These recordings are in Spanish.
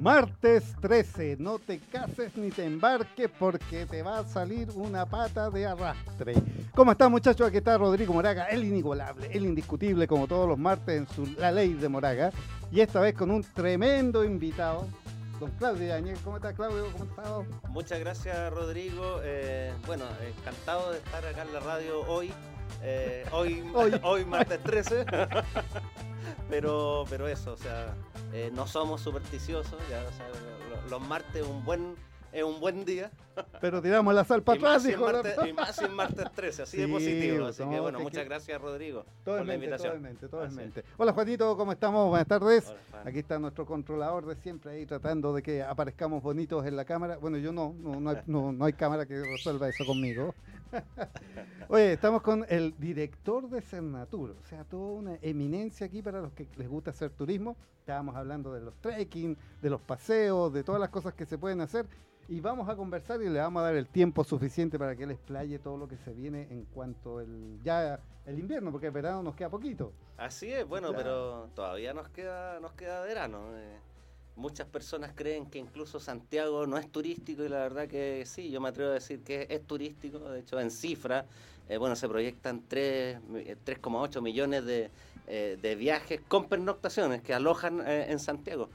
Martes 13, no te cases ni te embarques porque te va a salir una pata de arrastre. ¿Cómo están muchachos? Aquí está Rodrigo Moraga, el inigualable, el indiscutible como todos los martes en su La Ley de Moraga. Y esta vez con un tremendo invitado, don Claudio Yañez. ¿Cómo está Claudio? ¿Cómo está? Muchas gracias Rodrigo. Eh, bueno, encantado de estar acá en la radio hoy. Eh, hoy, hoy. hoy martes 13. pero, pero eso, o sea, eh, no somos supersticiosos, ya, los, martes un buen es un buen día. Pero tiramos la sal para atrás, y más en martes 13, así de positivo. Así que bueno, muchas gracias, Rodrigo, por la invitación. Totalmente, Hola, Juanito, ¿cómo estamos? Buenas tardes. Aquí está nuestro controlador de siempre ahí tratando de que aparezcamos bonitos en la cámara. Bueno, yo no, no, no, hay, no hay cámara que resuelva eso conmigo. Oye, estamos con el director de Cernatur, o sea, toda una eminencia aquí para los que les gusta hacer turismo. Estábamos hablando de los trekking, de los paseos, de todas las cosas que se pueden hacer. Y vamos a conversar y le vamos a dar el tiempo suficiente para que él explaye todo lo que se viene en cuanto el ya el invierno, porque el verano nos queda poquito. Así es, bueno, pero todavía nos queda nos queda verano. Eh muchas personas creen que incluso Santiago no es turístico y la verdad que sí, yo me atrevo a decir que es turístico, de hecho en cifra, eh, bueno, se proyectan 3,8 eh, millones de, eh, de, viajes con pernoctaciones que alojan en Santiago.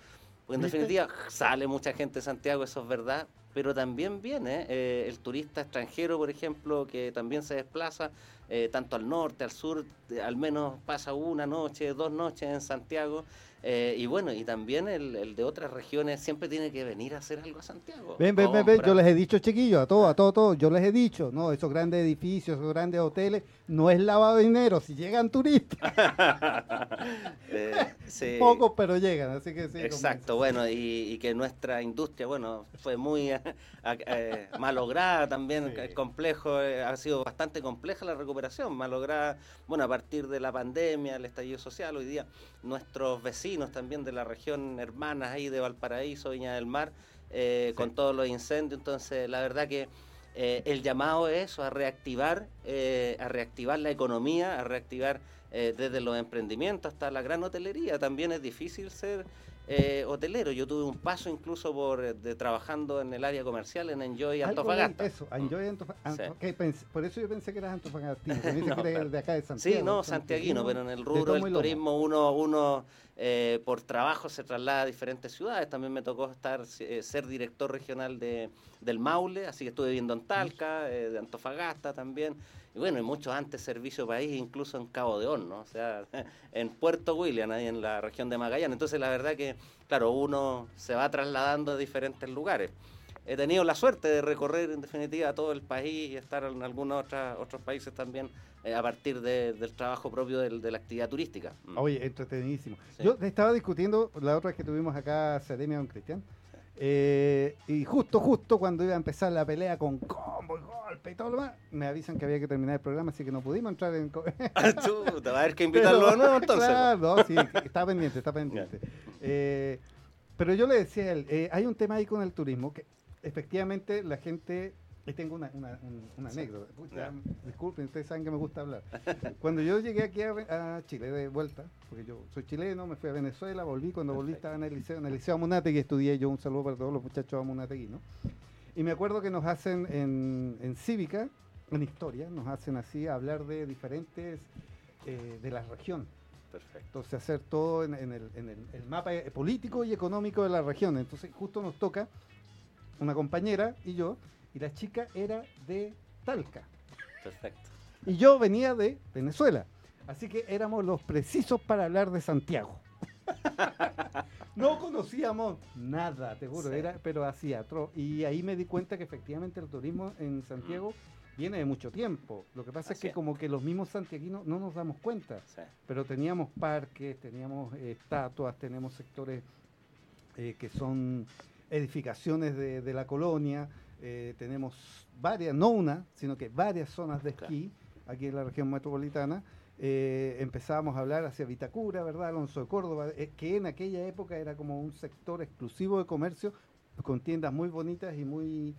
Porque en definitiva sale mucha gente de Santiago, eso es verdad, pero también viene el turista extranjero, por ejemplo, que también se desplaza tanto al norte, al sur, al menos pasa una noche, dos noches en Santiago eh, y bueno, y también el, de otras regiones siempre tiene que venir a hacer algo a Santiago. Ven, ven, ven, yo les he dicho, chiquillos, a todos, a todos, todos, yo les he dicho, no, esos grandes edificios, esos grandes hoteles, no es lavado de dinero, si llegan turistas. eh, Pocos, pero llegan, así que sí. Exacto, bueno, y, que nuestra industria, bueno, fue muy eh, malograda también, complejo, eh, ha sido bastante compleja la recuperación, malograda, bueno, a partir de la pandemia, el estallido social, hoy día nuestros vecinos, también de la región hermanas ahí de Valparaíso, Viña del Mar, eh, con todos los incendios. Entonces, la verdad que eh, el llamado es eso, a reactivar, eh, a reactivar la economía, a reactivar desde los emprendimientos hasta la gran hotelería. También es difícil ser eh, hotelero. Yo tuve un paso incluso por eh, de, trabajando en el área comercial en Enjoy Antofagasta. Eso, Enjoy Antofagasta. por eso yo pensé que eras antofagastino. de acá de Santiago. Sí, no, santiaguino, pero en el rubro del turismo uno, uno eh, por trabajo se traslada a diferentes ciudades. También me tocó estar eh, ser director regional de, del Maule, así que estuve viviendo en Talca, de Antofagasta también. Y bueno, y mucho antes servicio país, incluso en Cabo de Horno, o sea, en Puerto William, ahí en la región de Magallanes. Entonces, la verdad que, claro, uno se va trasladando a diferentes lugares. He tenido la suerte de recorrer, en definitiva, todo el país y estar en algunos otros países también eh, a partir del trabajo propio de, la actividad turística. Mm. Oye, entretenidísimo. Yo estaba discutiendo la otra vez que tuvimos acá, Academia Don Cristian, eh, y justo, justo cuando iba a empezar la pelea con combo y golpe y todo lo demás, me avisan que había que terminar el programa, así que no pudimos entrar en. Ah, te va a haber que invitarlo de nuevo entonces. Claro, sí, está pendiente, está pendiente. Eh, pero yo le decía a él, eh, hay un tema ahí con el turismo que efectivamente la gente tengo una, una, una anécdota. disculpen, ustedes saben que me gusta hablar. Cuando yo llegué aquí a, Chile de vuelta, porque yo soy chileno, me fui a Venezuela, volví, cuando volví estaba en el liceo, en el liceo Amunategui, estudié yo, un saludo para todos los muchachos Amunategui, ¿no? Y me acuerdo que nos hacen en, en cívica, en historia, nos hacen así hablar de diferentes, eh, de la región. Perfecto. Entonces hacer todo en, el, en el, el mapa político y económico de la región. Entonces justo nos toca una compañera y yo, y la chica era de Talca. Perfecto. Y yo venía de Venezuela. Así que éramos los precisos para hablar de Santiago. no conocíamos nada, te juro, era, pero hacía Y ahí me di cuenta que efectivamente el turismo en Santiago viene de mucho tiempo. Lo que pasa es que como que los mismos santiaguinos no nos damos cuenta. Pero teníamos parques, teníamos eh, estatuas, tenemos sectores eh, que son edificaciones de, de la colonia. Eh, tenemos varias, no una, sino que varias zonas de esquí aquí en la región metropolitana. Eh, empezábamos a hablar hacia Vitacura, ¿verdad? Alonso de Córdoba, eh, que en aquella época era como un sector exclusivo de comercio con tiendas muy bonitas y muy,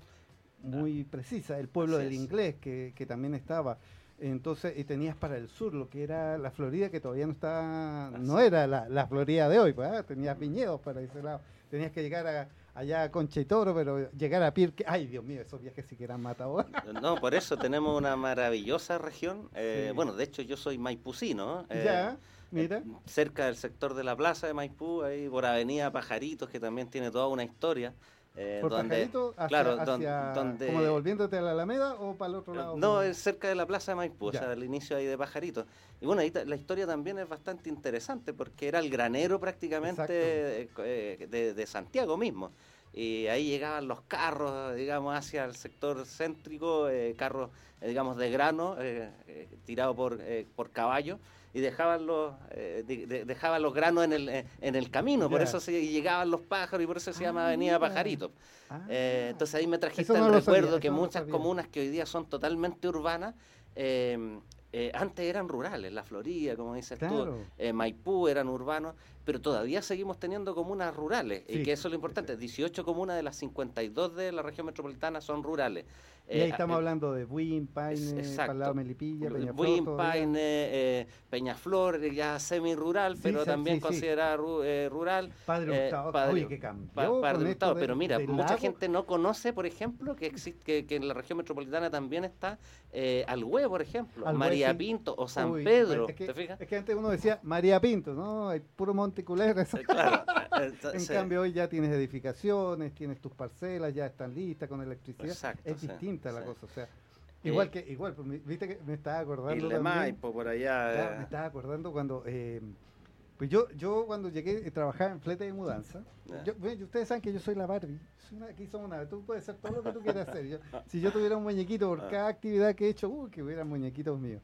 muy precisas. El pueblo del inglés, que, también estaba. Entonces, y tenías para el sur lo que era la Florida, que todavía no está, no era la, la Florida de hoy, ¿ah? tenías viñedos para ese lado. Tenías que llegar a, allá a Concha y Toro, pero llegar a Pirque, ay Dios mío, esos viajes sí que eran matadores. No, por eso tenemos una maravillosa región. Eh, Bueno, de hecho yo soy maipucino. Eh, ya, mira. cerca del sector de la plaza de Maipú, ahí por Avenida Pajaritos, que también tiene toda una historia. Eh, ¿Por donde, hacia, claro, donde, ¿Como devolviéndote a la Alameda o para el otro lado? No, es cerca de la Plaza de Maipú, o sea, el inicio ahí de Pajarito. Y bueno, ahí la historia también es bastante interesante porque era el granero prácticamente eh, de, de, Santiago mismo. Y ahí llegaban los carros, digamos, hacia el sector céntrico, eh, carros, eh, digamos, de grano, tirados por, por caballo y dejaban los eh, dejaban los granos en el, en el camino, por eso se llegaban los pájaros y por eso se llama ah, Avenida Pajarito. Ah. Eh, entonces ahí me trajiste el recuerdo que muchas comunas que hoy día son totalmente urbanas eh, antes eran rurales, la Florida, como dices tú, Maipú eran urbanos, pero todavía seguimos teniendo comunas rurales, y que eso es lo importante, 18 comuñas de las 52 de la región metropolitana son rurales. Y ahí eh, estamos hablando de Buin, Paine, Palado Melipilla, Peñaflor. Buin, Paine, Peñaflor, ya semi-rural, pero también considerada rural. Padre Hurtado, padre, que cambió. padre Hurtado, pero mira, mucha gente no conoce, por ejemplo, que existe que, en la región metropolitana también está Alhue, por ejemplo, María Pinto o San Pedro. Es que, ¿te fijas? Es que antes uno decía María Pinto, ¿no? Hay puro Monte Claro. en cambio, hoy ya tienes edificaciones, tienes tus parcelas, ya están listas con electricidad. Exacto, es distinta la cosa. O sea, Igual que, igual, pues, viste que me estaba acordando. Y Maipo por allá. me estaba acordando cuando eh, pues yo, yo cuando llegué a trabajar en flete de mudanza, ustedes saben que yo soy la Barbie. aquí somos una, tú puedes hacer todo lo que tú quieras hacer. si yo tuviera un muñequito por cada actividad que he hecho, uh, que hubiera muñequitos míos.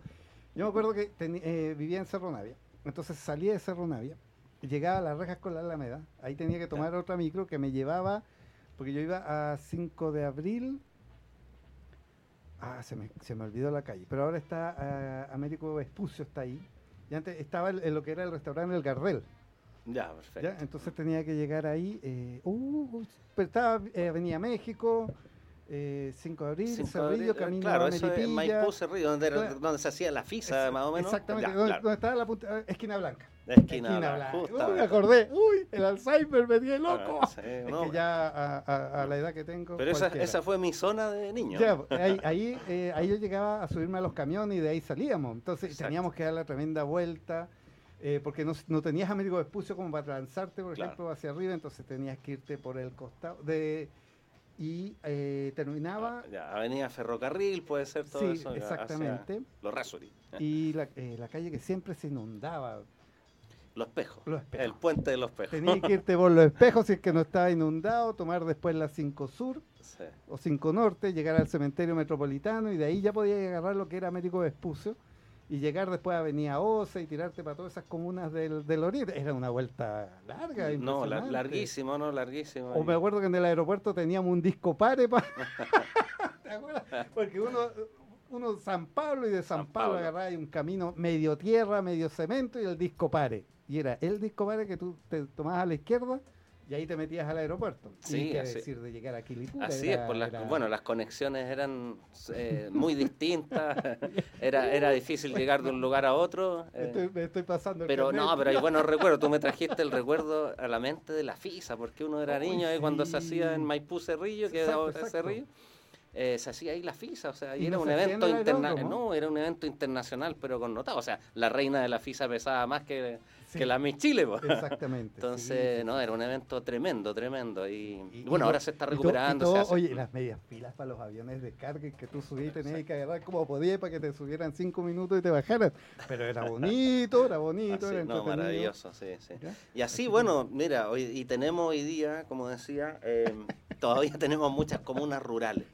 Yo me acuerdo que eh, vivía en Cerro Navia, entonces salía de Cerro Navia, llegaba a las rejas con la Alameda, ahí tenía que tomar otra micro que me llevaba, porque yo iba a 5 de abril, ah, se me, se me olvidó la calle, pero ahora está uh, Américo Espucio, está ahí, y antes estaba en lo que era el restaurante El Gardel. Ya, perfecto. Entonces tenía que llegar ahí. Eh, uh, pero estaba eh, Avenida México, eh, 5 de abril, Cerrillo, Camino claro, a eso es Maipú, Cerrillo, donde, donde, se hacía la FISA, más o menos. Exactamente, donde, estaba la punta, eh, esquina blanca. Esquina, blanca. Uy, me acordé, uy, el Alzheimer me dio loco. Ah, es que ya a, a, la edad que tengo. Pero esa, esa, fue mi zona de niño. Ya, ahí, ahí, eh, ahí, yo llegaba a subirme a los camiones y de ahí salíamos. Entonces teníamos que dar la tremenda vuelta. Eh, porque no, no, tenías Américo Vespucio como para lanzarte, por ejemplo, hacia arriba, entonces tenías que irte por el costado. de y eh, terminaba... Ah, Avenida Ferrocarril, puede ser todo sí, eso. exactamente. Los Rasuri. Y la, eh, la, calle que siempre se inundaba. Los espejos. Los espejos. El puente de los espejos. Tenías que irte por los espejos si es que no estaba inundado, tomar después la 5 Sur o 5 Norte, llegar al cementerio metropolitano y de ahí ya podías agarrar lo que era Américo Vespucio y llegar después a Avenida Osa y tirarte para todas esas comunas del, del oriente. Era una vuelta larga. No, larguísimo, no, larguísimo. O me acuerdo que en el aeropuerto teníamos un disco pare. ¿Te acuerdas? Porque uno, uno San Pablo y de San, Pablo, agarraba un camino medio tierra, medio cemento y el disco pare. Y era el disco pare que tú te tomabas a la izquierda y ahí te metías al aeropuerto. Sí, así, decir de llegar a. Así es, por bueno, las conexiones eran eh, muy distintas, era, era difícil llegar de un lugar a otro. Eh, me estoy pasando. pero no, pero hay buenos recuerdos. Tú me trajiste el recuerdo a la mente de la FISA, porque uno era niño y cuando se hacía en Maipú Cerrillo, que era Cerrillo. Eh, se hacía ahí la FISA, o sea, y, era un evento internacional, no, era un evento internacional, pero connotado, o sea, la reina de la FISA pesaba más que que la Miss Chile. Exactamente. Entonces, no, era un evento tremendo, tremendo. Y, bueno, ahora se está recuperando. Oye, las medias pilas para los aviones de carga que tú subías y tenías que agarrar como podías para que te subieran cinco minutos y te bajaran. Pero era bonito, era bonito. era no, maravilloso, sí, sí. Y así, bueno, mira, hoy, y tenemos hoy día, como decía, em, todavía tenemos muchas comunas rurales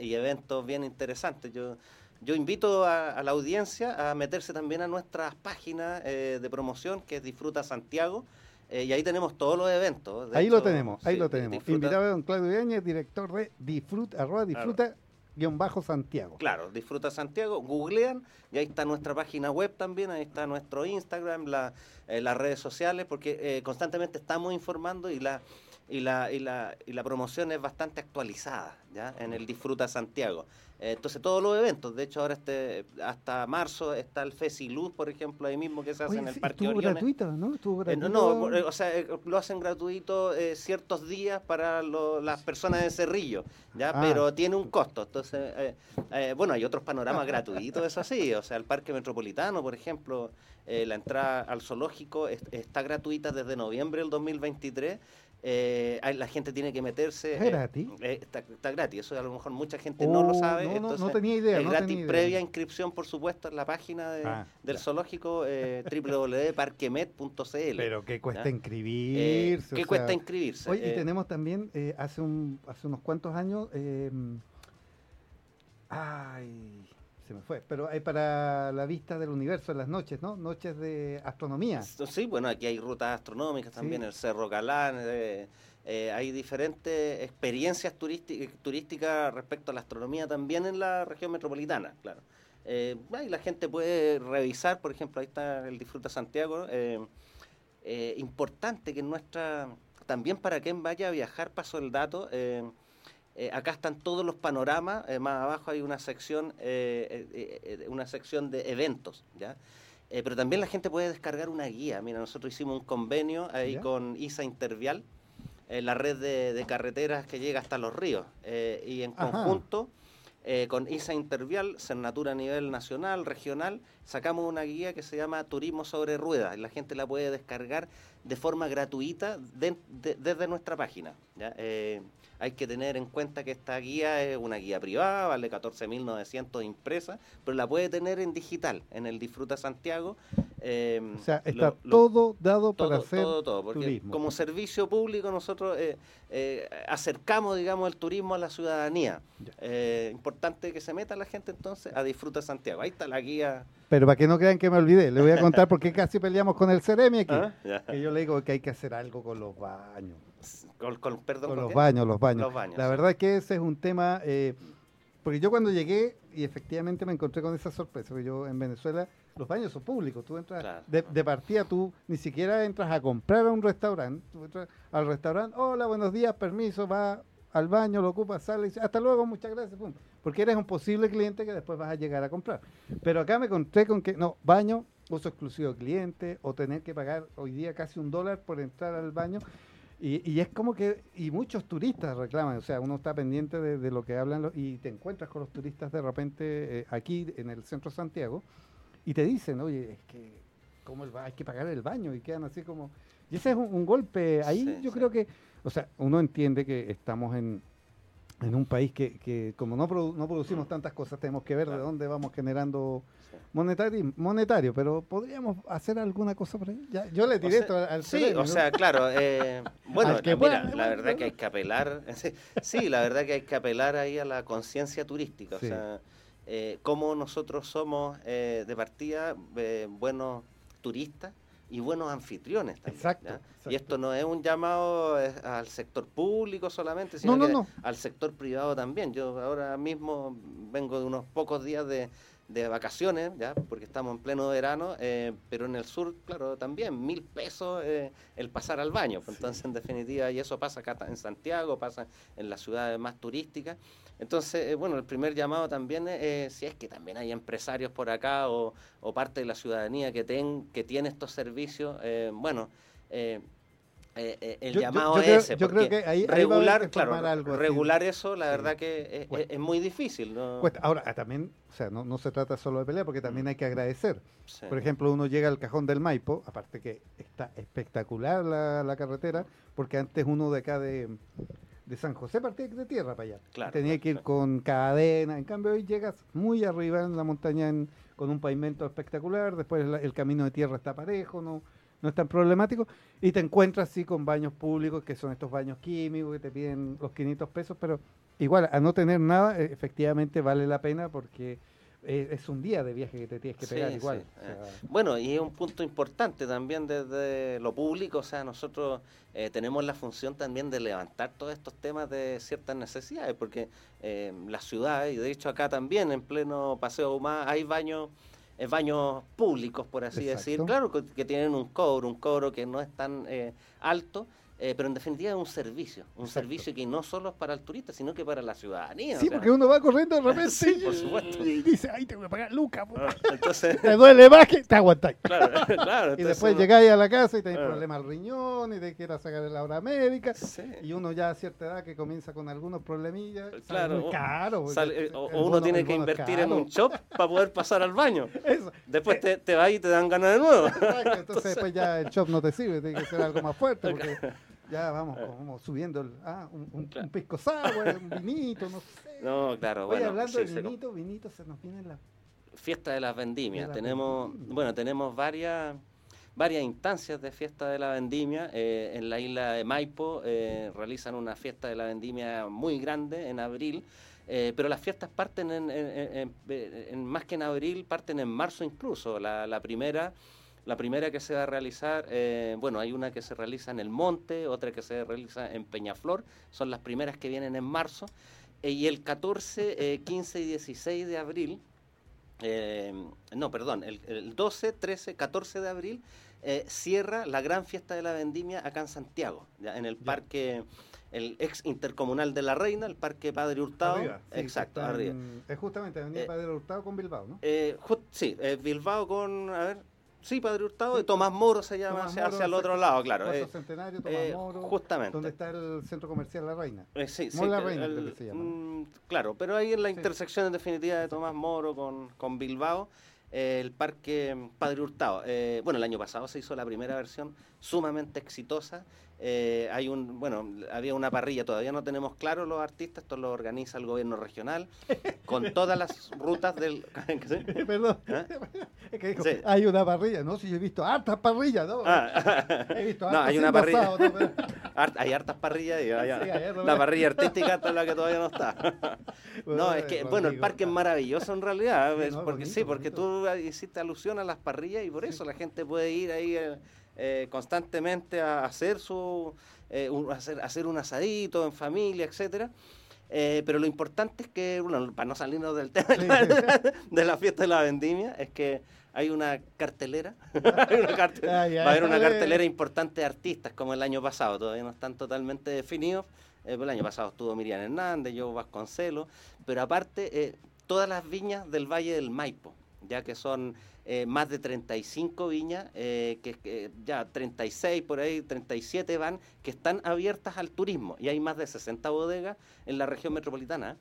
y eventos bien interesantes. Yo yo invito a, la audiencia a meterse también a nuestras páginas eh, de promoción, que es Disfruta Santiago, eh, y ahí tenemos todos los eventos. ahí lo tenemos, ahí lo tenemos. Invitado a don Claudio Yañez, director de Disfruta, arroba disfruta. Guión bajo Santiago. Claro, disfruta Santiago, googlean y ahí está nuestra página web también, ahí está nuestro Instagram, la, eh, las redes sociales, porque constantemente estamos informando y la, y la, y la, y la promoción es bastante actualizada ¿ya? en el Disfruta Santiago. Eh, entonces todos los eventos, de hecho ahora este, hasta marzo está el Luz, por ejemplo, ahí mismo que se hace en el Parque estuvo gratuito, ¿no? Estuvo gratuito. Eh, no, no, o sea, eh, lo hacen gratuito ciertos días para las personas de Cerrillo, ¿ya? Ah. Pero tiene un costo. Entonces, bueno, hay otros panoramas gratuitos, eso sí, o sea, el Parque Metropolitano, por ejemplo, la entrada al zoológico está gratuita desde noviembre del 2023 eh, la gente tiene que meterse. ¿Es gratis? Eh, está, gratis, eso a lo mejor mucha gente no lo oh, sabe. No, entonces, no, tenía idea. Es gratis previa inscripción, por supuesto, en la página ah, del zoológico eh, www.parquemet.cl. Pero ¿qué cuesta inscribirse? ¿Qué cuesta inscribirse? Hoy y tenemos también, hace, un, hace unos cuantos años, ay se me fue, pero hay para la vista del universo en las noches, ¿no? Noches de astronomía. Sí, bueno, aquí hay rutas astronómicas también, el Cerro Calán, eh, eh, hay diferentes experiencias turísticas respecto a la astronomía también en la región metropolitana, claro. Eh, la gente puede revisar, por ejemplo, ahí está el Disfruta Santiago. Eh, importante que nuestra, también para quien vaya a viajar, paso el dato, eh, acá están todos los panoramas, eh, más abajo hay una sección, eh, una sección de eventos, ¿ya? pero también la gente puede descargar una guía. Mira, nosotros hicimos un convenio ahí con ISA Intervial, la red de, carreteras que llega hasta los ríos, y en conjunto con ISA Intervial, Cernatura a nivel nacional, regional, sacamos una guía que se llama Turismo sobre Ruedas, y la gente la puede descargar de forma gratuita desde nuestra página. ¿ya? hay que tener en cuenta que esta guía es una guía privada, vale 14.900 impresa, pero la puede tener en digital, en el Disfruta Santiago. Em, o sea, está todo dado para hacer todo, todo, porque como servicio público nosotros eh, eh, acercamos, digamos, el turismo a la ciudadanía. Eh, importante que se meta la gente entonces a Disfruta Santiago. Ahí está la guía. Pero para que no crean que me olvidé, le voy a contar por qué casi peleamos con el Ceremi aquí. Ah, que yo le digo que hay que hacer algo con los baños. Con, perdón, los baños, los baños. la verdad es que ese es un tema, porque yo cuando llegué y efectivamente me encontré con esa sorpresa, porque yo en Venezuela los baños son públicos, tú entras de, partida, tú ni siquiera entras a comprar a un restaurante, tú entras al restaurante, hola, buenos días, permiso, va al baño, lo ocupa, sale y dice, hasta luego, muchas gracias, porque eres un posible cliente que después vas a llegar a comprar. Pero acá me encontré con que, no, baño, uso exclusivo cliente, o tener que pagar hoy día casi un dólar por entrar al baño. Y, es como que, y muchos turistas reclaman, o sea, uno está pendiente de, lo que hablan y te encuentras con los turistas de repente eh, aquí en el centro de Santiago y te dicen, oye, es que ¿cómo hay que pagar el baño y quedan así como... Y ese es un, golpe, ahí yo creo que, o sea, uno entiende que estamos en, en un país que, que como no, no producimos tantas cosas, tenemos que ver de dónde vamos generando monetario, monetario, pero podríamos hacer alguna cosa por ahí. yo le tiré al Sí, o sea, claro. Eh, bueno, mira, la verdad que hay que apelar. sí, la verdad que hay que apelar ahí a la conciencia turística. O sea, eh, cómo nosotros somos eh, de partida buenos turistas y buenos anfitriones también. Exacto, Y esto no es un llamado al sector público solamente, sino que al sector privado también. Yo ahora mismo vengo de unos pocos días de, de vacaciones, ya porque estamos en pleno verano, eh, pero en el sur, claro, también mil pesos eh, el pasar al baño. Entonces, en definitiva, y eso pasa acá en Santiago, pasa en las ciudades más turísticas. Entonces, eh, bueno, el primer llamado también es si es que también hay empresarios por acá o, o parte de la ciudadanía que, ten, que tiene estos servicios, bueno, eh, eh, el llamado ese. Yo creo que ahí, regular, claro, regular eso, la verdad que es, muy difícil. Ahora, ah, también, o sea, no, no, se trata solo de pelear, porque también hay que agradecer. Por ejemplo, uno llega al cajón del Maipo, aparte que está espectacular la, la carretera, porque antes uno de acá de, de San José partía de tierra para allá. Tenía que ir con cadena. En cambio, hoy llegas muy arriba en la montaña con un pavimento espectacular, después el camino de tierra está parejo, no no es tan problemático, y te encuentras así con baños públicos, que son estos baños químicos que te piden los 500 pesos, pero igual, a no tener nada, e, efectivamente vale la pena porque e, es un día de viaje que te tienes que pegar igual. Eh. Bueno, y es un punto importante también desde lo público, o sea, nosotros eh, tenemos la función también de levantar todos estos temas de ciertas necesidades, porque eh, la ciudad, y de hecho acá también en pleno Paseo Humá, hay baños eh, baños públicos, por así decir. Claro que, tienen un cobro, un cobro que no es tan eh, alto, Eh, pero en definitiva es un servicio, un Exacto. servicio que no solo es para el turista, sino que para la ciudadanía. o Sí, sea, porque uno va corriendo de repente Sí, y- por supuesto. y dice, ay, tengo que pagar lucas. po". ah, Entonces, Te duele más que te aguantáis. claro, claro. Y entonces después uno- llegáis a la casa y tenéis Ah. problemas al riñón y te quieras sacar la hora médica. Sí. Y uno ya a cierta edad que comienza con algunos problemillas. sale Claro, muy o- caro. porque Sale- eh, o, bono- uno tiene que invertir en un shop para poder pasar al baño. Eso. Después te, te vas y te dan ganas de nuevo. Exacto, entonces después ya el shop no te sirve, tiene que ser algo más fuerte porque ya vamos como subiendo el, ah, un, un, Claro. un pisco sour, un vinito, no sé. No, claro, Oye, bueno. hablando sí, de vinito, vinito, se nos viene la... Fiesta de las vendimias. De tenemos, bueno, tenemos varias varias instancias de fiesta de la vendimia. Eh, en la isla de Maipo eh, realizan una fiesta de la vendimia muy grande en abril. eh, pero las fiestas parten en, en- en- en- en- más que en abril, parten en marzo incluso. La, la primera, la primera que se va a realizar, eh, bueno, hay una que se realiza en el monte, otra que se realiza en Peñaflor, son las primeras que vienen en marzo. Eh, y el 14, eh, 15 y 16 de abril, eh, no, perdón, el, el 12, 13, 14 de abril eh, cierra la gran fiesta de la vendimia acá en Santiago, ya, en el parque, el ex intercomunal de la Reina, el parque Padre Hurtado. Arriba, sí, Exacto, arriba. es justamente Avenida Eh, Padre Hurtado con Bilbao, ¿no? Eh, sí, eh, Bilbao con, a ver, sí, Padre Hurtado, y Tomás Moro se llama Tomás hacia, Moro, hacia el otro lado, claro. Eh, Centenario, Tomás eh, Moro, justamente. donde está el centro comercial La Reina. Eh, sí, sí, La Reina, el- se llama. mm, claro, pero ahí en la Sí. intersección en definitiva de Tomás Moro con, con Bilbao, eh, el parque mm, Padre Hurtado. Eh, bueno, el año pasado se hizo la primera versión sumamente exitosa. Eh, hay un, bueno, había una parrilla, todavía no tenemos claro los artistas, esto lo organiza el gobierno regional, con todas las rutas del... ¿Sí? Perdón, ¿Eh? es que dijo, Sí. hay una parrilla. No, si yo he visto hartas parrillas, ¿no? Ah, He visto no, hay una parrilla. asado, ¿no? Pero- Hart- hay hartas parrillas y hay- Sí, hay hartas la parrilla artística hasta la que todavía no está. No, es Bueno, que, bueno, el parque es maravilloso en realidad, es no, porque bonito, sí, porque bonito. tú hiciste alusión a las parrillas y por eso la gente puede ir ahí eh, eh, constantemente a hacer su eh, un, hacer, hacer un asadito en familia, etcétera. Eh, pero lo importante es que, bueno, para no salirnos del tema de la, de la fiesta de la vendimia, es que hay una cartelera, hay una carte- Ah, ya. va a haber una cartelera importante de artistas como el año pasado, todavía no están totalmente definidos. Eh, pero el año pasado estuvo Miriam Hernández, yo Vasconcelos, pero aparte eh, todas las viñas del Valle del Maipo, ya que son eh, más de 35 viñas, eh, que, que ya 36 por ahí, 37 van, que están abiertas al turismo y hay más de 60 bodegas en la región metropolitana.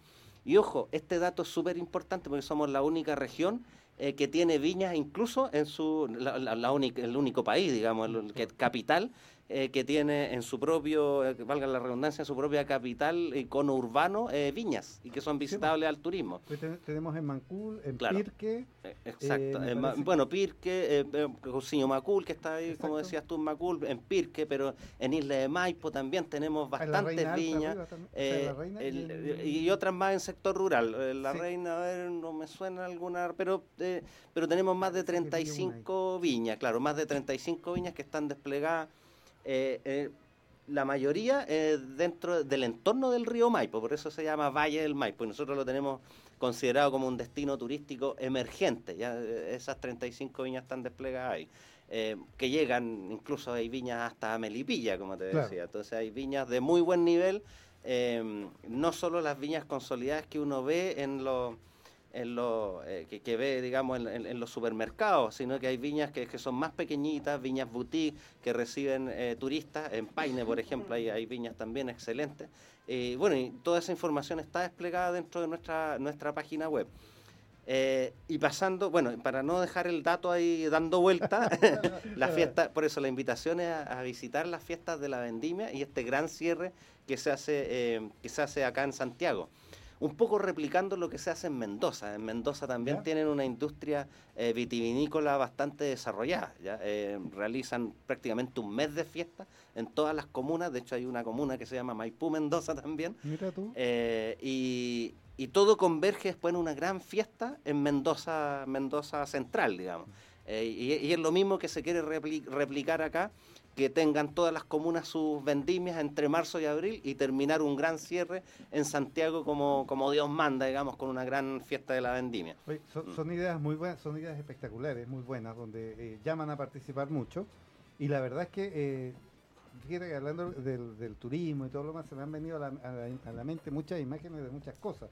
Y ojo, este dato es súper importante porque somos la única región eh, que tiene viñas incluso en su, la, única- el único país, digamos, el que, capital, eh, que tiene en su propio, eh, valga la redundancia, en su propia capital, icono urbano, eh, viñas y que son visitables al turismo. Pues ten- tenemos en Mancul, en Claro. Pirque, Eh, Exacto. Eh, ma- bueno, Pirque, eh, eh, Cousiño Macul, que está ahí, como decías tú, en Macul, en Pirque, pero en Isla de Maipo también tenemos en la bastantes viñas. eh, y y otras más en sector rural. Eh, La Sí. reina, a ver, no me suena alguna, pero eh, pero tenemos más de una ahí. 35 viñas, claro, más de 35 viñas que están desplegadas, eh, eh, la mayoría eh, dentro del entorno del río Maipo, por eso se llama Valle del Maipo, y nosotros lo tenemos considerado como un destino turístico emergente, ya eh, esas 35 viñas están desplegadas ahí. eh, que llegan, incluso hay viñas hasta Melipilla, como te Claro. decía. Entonces hay viñas de muy buen nivel, eh, no solo las viñas consolidadas que uno ve en los en lo, eh, que, que ve, digamos, en, los supermercados, sino que hay viñas que, que son más pequeñitas, viñas boutique, que reciben eh, turistas. En Paine, por ejemplo, hay, hay viñas también excelentes. Eh, bueno, y toda esa información está desplegada dentro de nuestra, nuestra página web. Eh, y pasando, bueno, para no dejar el dato ahí dando vuelta, la fiesta, por eso la invitación es a, visitar las fiestas de la vendimia y este gran cierre que se hace, que se hace acá en Santiago. Un poco replicando lo que se hace en Mendoza. En Mendoza también Ya. tienen una industria eh, vitivinícola bastante desarrollada. ¿ya? Eh, realizan prácticamente un mes de fiesta en todas las comunas. De hecho, hay una comuna que se llama Maipú Mendoza también. Mira tú. Eh, y, y todo converge después en una gran fiesta en Mendoza, Mendoza Central, digamos. Eh, y, y es lo mismo que se quiere repli- replicar acá, que tengan todas las comunas sus vendimias entre marzo y abril y terminar un gran cierre en Santiago como, como Dios manda, digamos, con una gran fiesta de la vendimia. Oye, son, son ideas muy buenas, son ideas espectaculares, muy buenas, donde eh, llaman a participar mucho. Y la verdad es que eh, fíjate que hablando del, turismo y todo lo más, se me han venido a la, mente muchas imágenes de muchas cosas.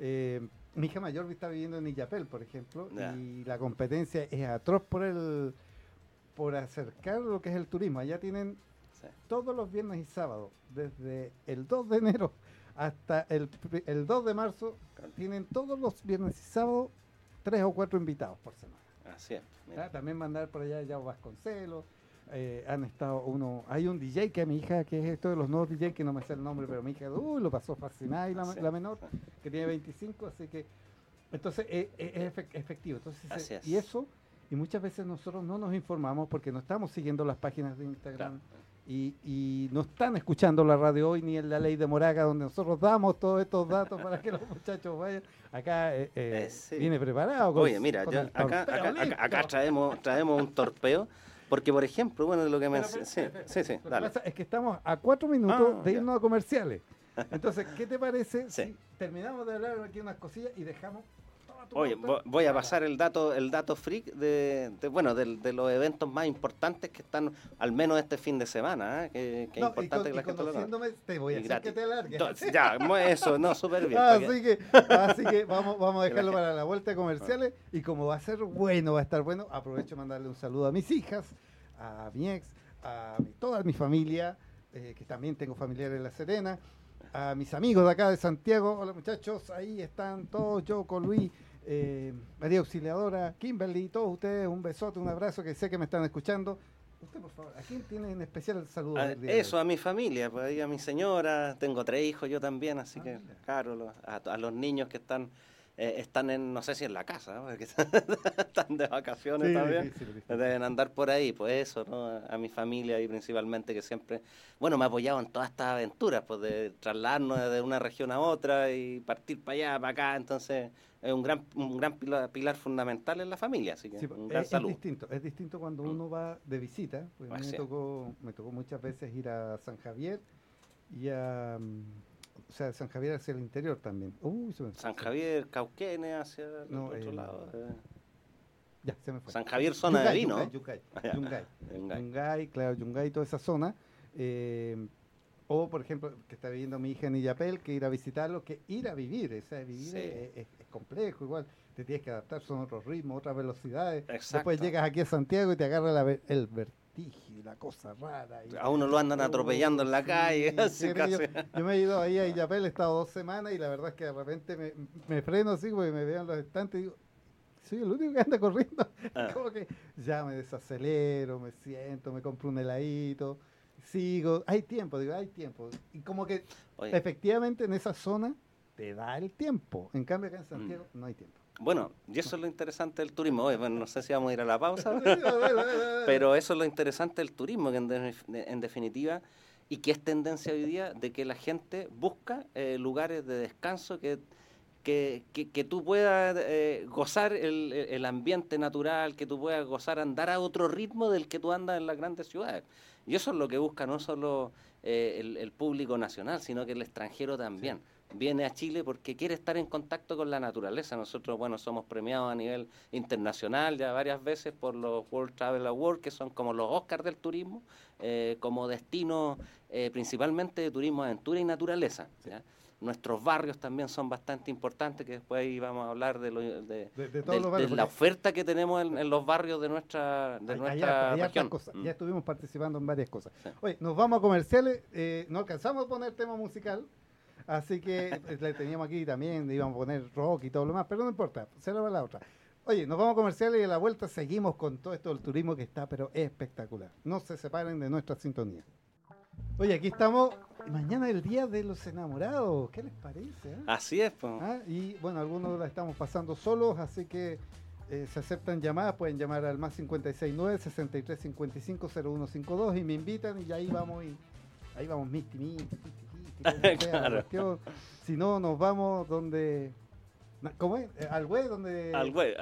Eh, mi hija mayor está viviendo en Illapel, por ejemplo, y la competencia es atroz por el por acercar lo que es el turismo. Allá tienen todos los viernes y sábados, desde el 2 de enero hasta el, el 2 de marzo, tienen todos los viernes y sábados tres o cuatro invitados por semana. Así es. Ah, también mandar por allá ya Vasconcelos. Eh, han estado uno, hay un DJ que mi hija, que es esto de los nuevos DJ, que no me sé el nombre, pero mi hija, uy, lo pasó fascinada y la, menor, que tiene 25, así que, entonces eh, eh, es, efectivo. Entonces, y eso, y muchas veces nosotros no nos informamos porque no estamos siguiendo las páginas de Instagram. Y, y, no están escuchando la radio hoy ni en la ley de Moraga, donde nosotros damos todos estos datos para que los muchachos vayan. Acá viene preparado. Oye, mira, acá, acá, traemos, traemos un torpeo porque, por ejemplo, bueno, de lo que me... Sí, sí, sí, dale. es que estamos a cuatro minutos ah, de irnos a comerciales. Entonces, ¿qué te parece si terminamos de hablar aquí unas cosillas y dejamos Oye, voy a pasar el dato el dato freak de, bueno de, los eventos más importantes que están al menos este fin de semana, ¿eh? que, es importante que la gente lo te voy a decir que te alargues. ya, eso, no, súper bien. así, que, así que vamos, vamos a dejarlo para la vuelta de comerciales. Y como va a ser bueno, va a estar bueno, aprovecho mandarle un saludo a mis hijas, a mi ex, a toda mi familia, eh, que también tengo familiares en La Serena, a mis amigos de acá de Santiago, hola muchachos, ahí están todos, yo con Luis eh, María Auxiliadora, Kimberly, todos ustedes, un besote, un abrazo, que sé que me están escuchando. Usted, por favor, ¿a quién tiene en especial el saludo? eso, a mi familia, pues, a mi señora, tengo tres hijos yo también, así ah, que, claro, a, los niños que están eh, están en, no sé si en la casa, porque están de vacaciones también, deben andar por ahí, pues eso, ¿no? A mi familia y principalmente que siempre, bueno, me ha apoyado en todas estas aventuras, pues de trasladarnos de una región a otra y partir para allá, para acá, entonces es un gran un gran pilar, fundamental en la familia, así que un gran es, saludo. Es distinto, es distinto cuando mm. uno va de visita, pues me, tocó, me tocó muchas veces ir a San Javier y a... O sea, San Javier hacia el interior también. San Javier, Cauquenes hacia el otro eh, lado. Eh. Ya, se me fue. San Javier, zona de vino. Yungay, Yungay, Yungay. claro, Yungay, toda esa zona. Eh, o, por ejemplo, que está viviendo mi hija en Illapel, que ir a visitarlo, que ir a vivir. O sea, vivir es, complejo, igual. Te tienes que adaptar, son otros ritmos, otras velocidades. Después llegas aquí a Santiago y te agarra la, el vertigo la cosa rara. a uno lo andan atropellando en la calle. yo, me he ido ahí a Illapel, he estado dos semanas y la verdad es que de repente me, freno así porque me veo en los estantes y digo, soy el único que anda corriendo. Ah. Como que ya me desacelero, me siento, me compro un heladito, sigo. Hay tiempo, digo, hay tiempo. Y como que efectivamente en esa zona te da el tiempo. En cambio acá en Santiago mm. no hay tiempo. Bueno, y eso es lo interesante del turismo. bueno, no sé si vamos a ir a la pausa, pero eso es lo interesante del turismo, que en, definitiva, y que es tendencia hoy día de que la gente busca eh, lugares de descanso que, que, que, tú puedas eh, gozar el, el, ambiente natural, que tú puedas gozar andar a otro ritmo del que tú andas en las grandes ciudades. Y eso es lo que busca no solo eh, el, público nacional, sino que el extranjero también viene a Chile porque quiere estar en contacto con la naturaleza. Nosotros, bueno, somos premiados a nivel internacional ya varias veces por los World Travel Awards, que son como los Oscars del turismo, eh, como destino eh, principalmente de turismo, aventura y naturaleza. Nuestros barrios también son bastante importantes, que después ahí vamos a hablar de, de, la oferta que tenemos en, los barrios de nuestra, de nuestra región. Mm. Ya estuvimos participando en varias cosas. Oye, nos vamos a comerciales, eh, no alcanzamos a poner tema musical, Así que pues, le teníamos aquí también, íbamos a poner rock y todo lo demás, pero no importa, se va la otra. Oye, nos vamos a comerciales y a la vuelta seguimos con todo esto del turismo que está, pero espectacular. No se separen de nuestra sintonía. Oye, aquí estamos. Mañana es el día de los enamorados. ¿Qué les parece? Ah? Así es, pues. Y bueno, algunos la estamos pasando solos, así que eh, se aceptan llamadas. Pueden llamar al más 569 6355 0152 y me invitan y ahí vamos y ahí vamos, Misty, Misty, claro. Si no, nos vamos donde. ¿Cómo es? Eh, al güey donde. Al güey.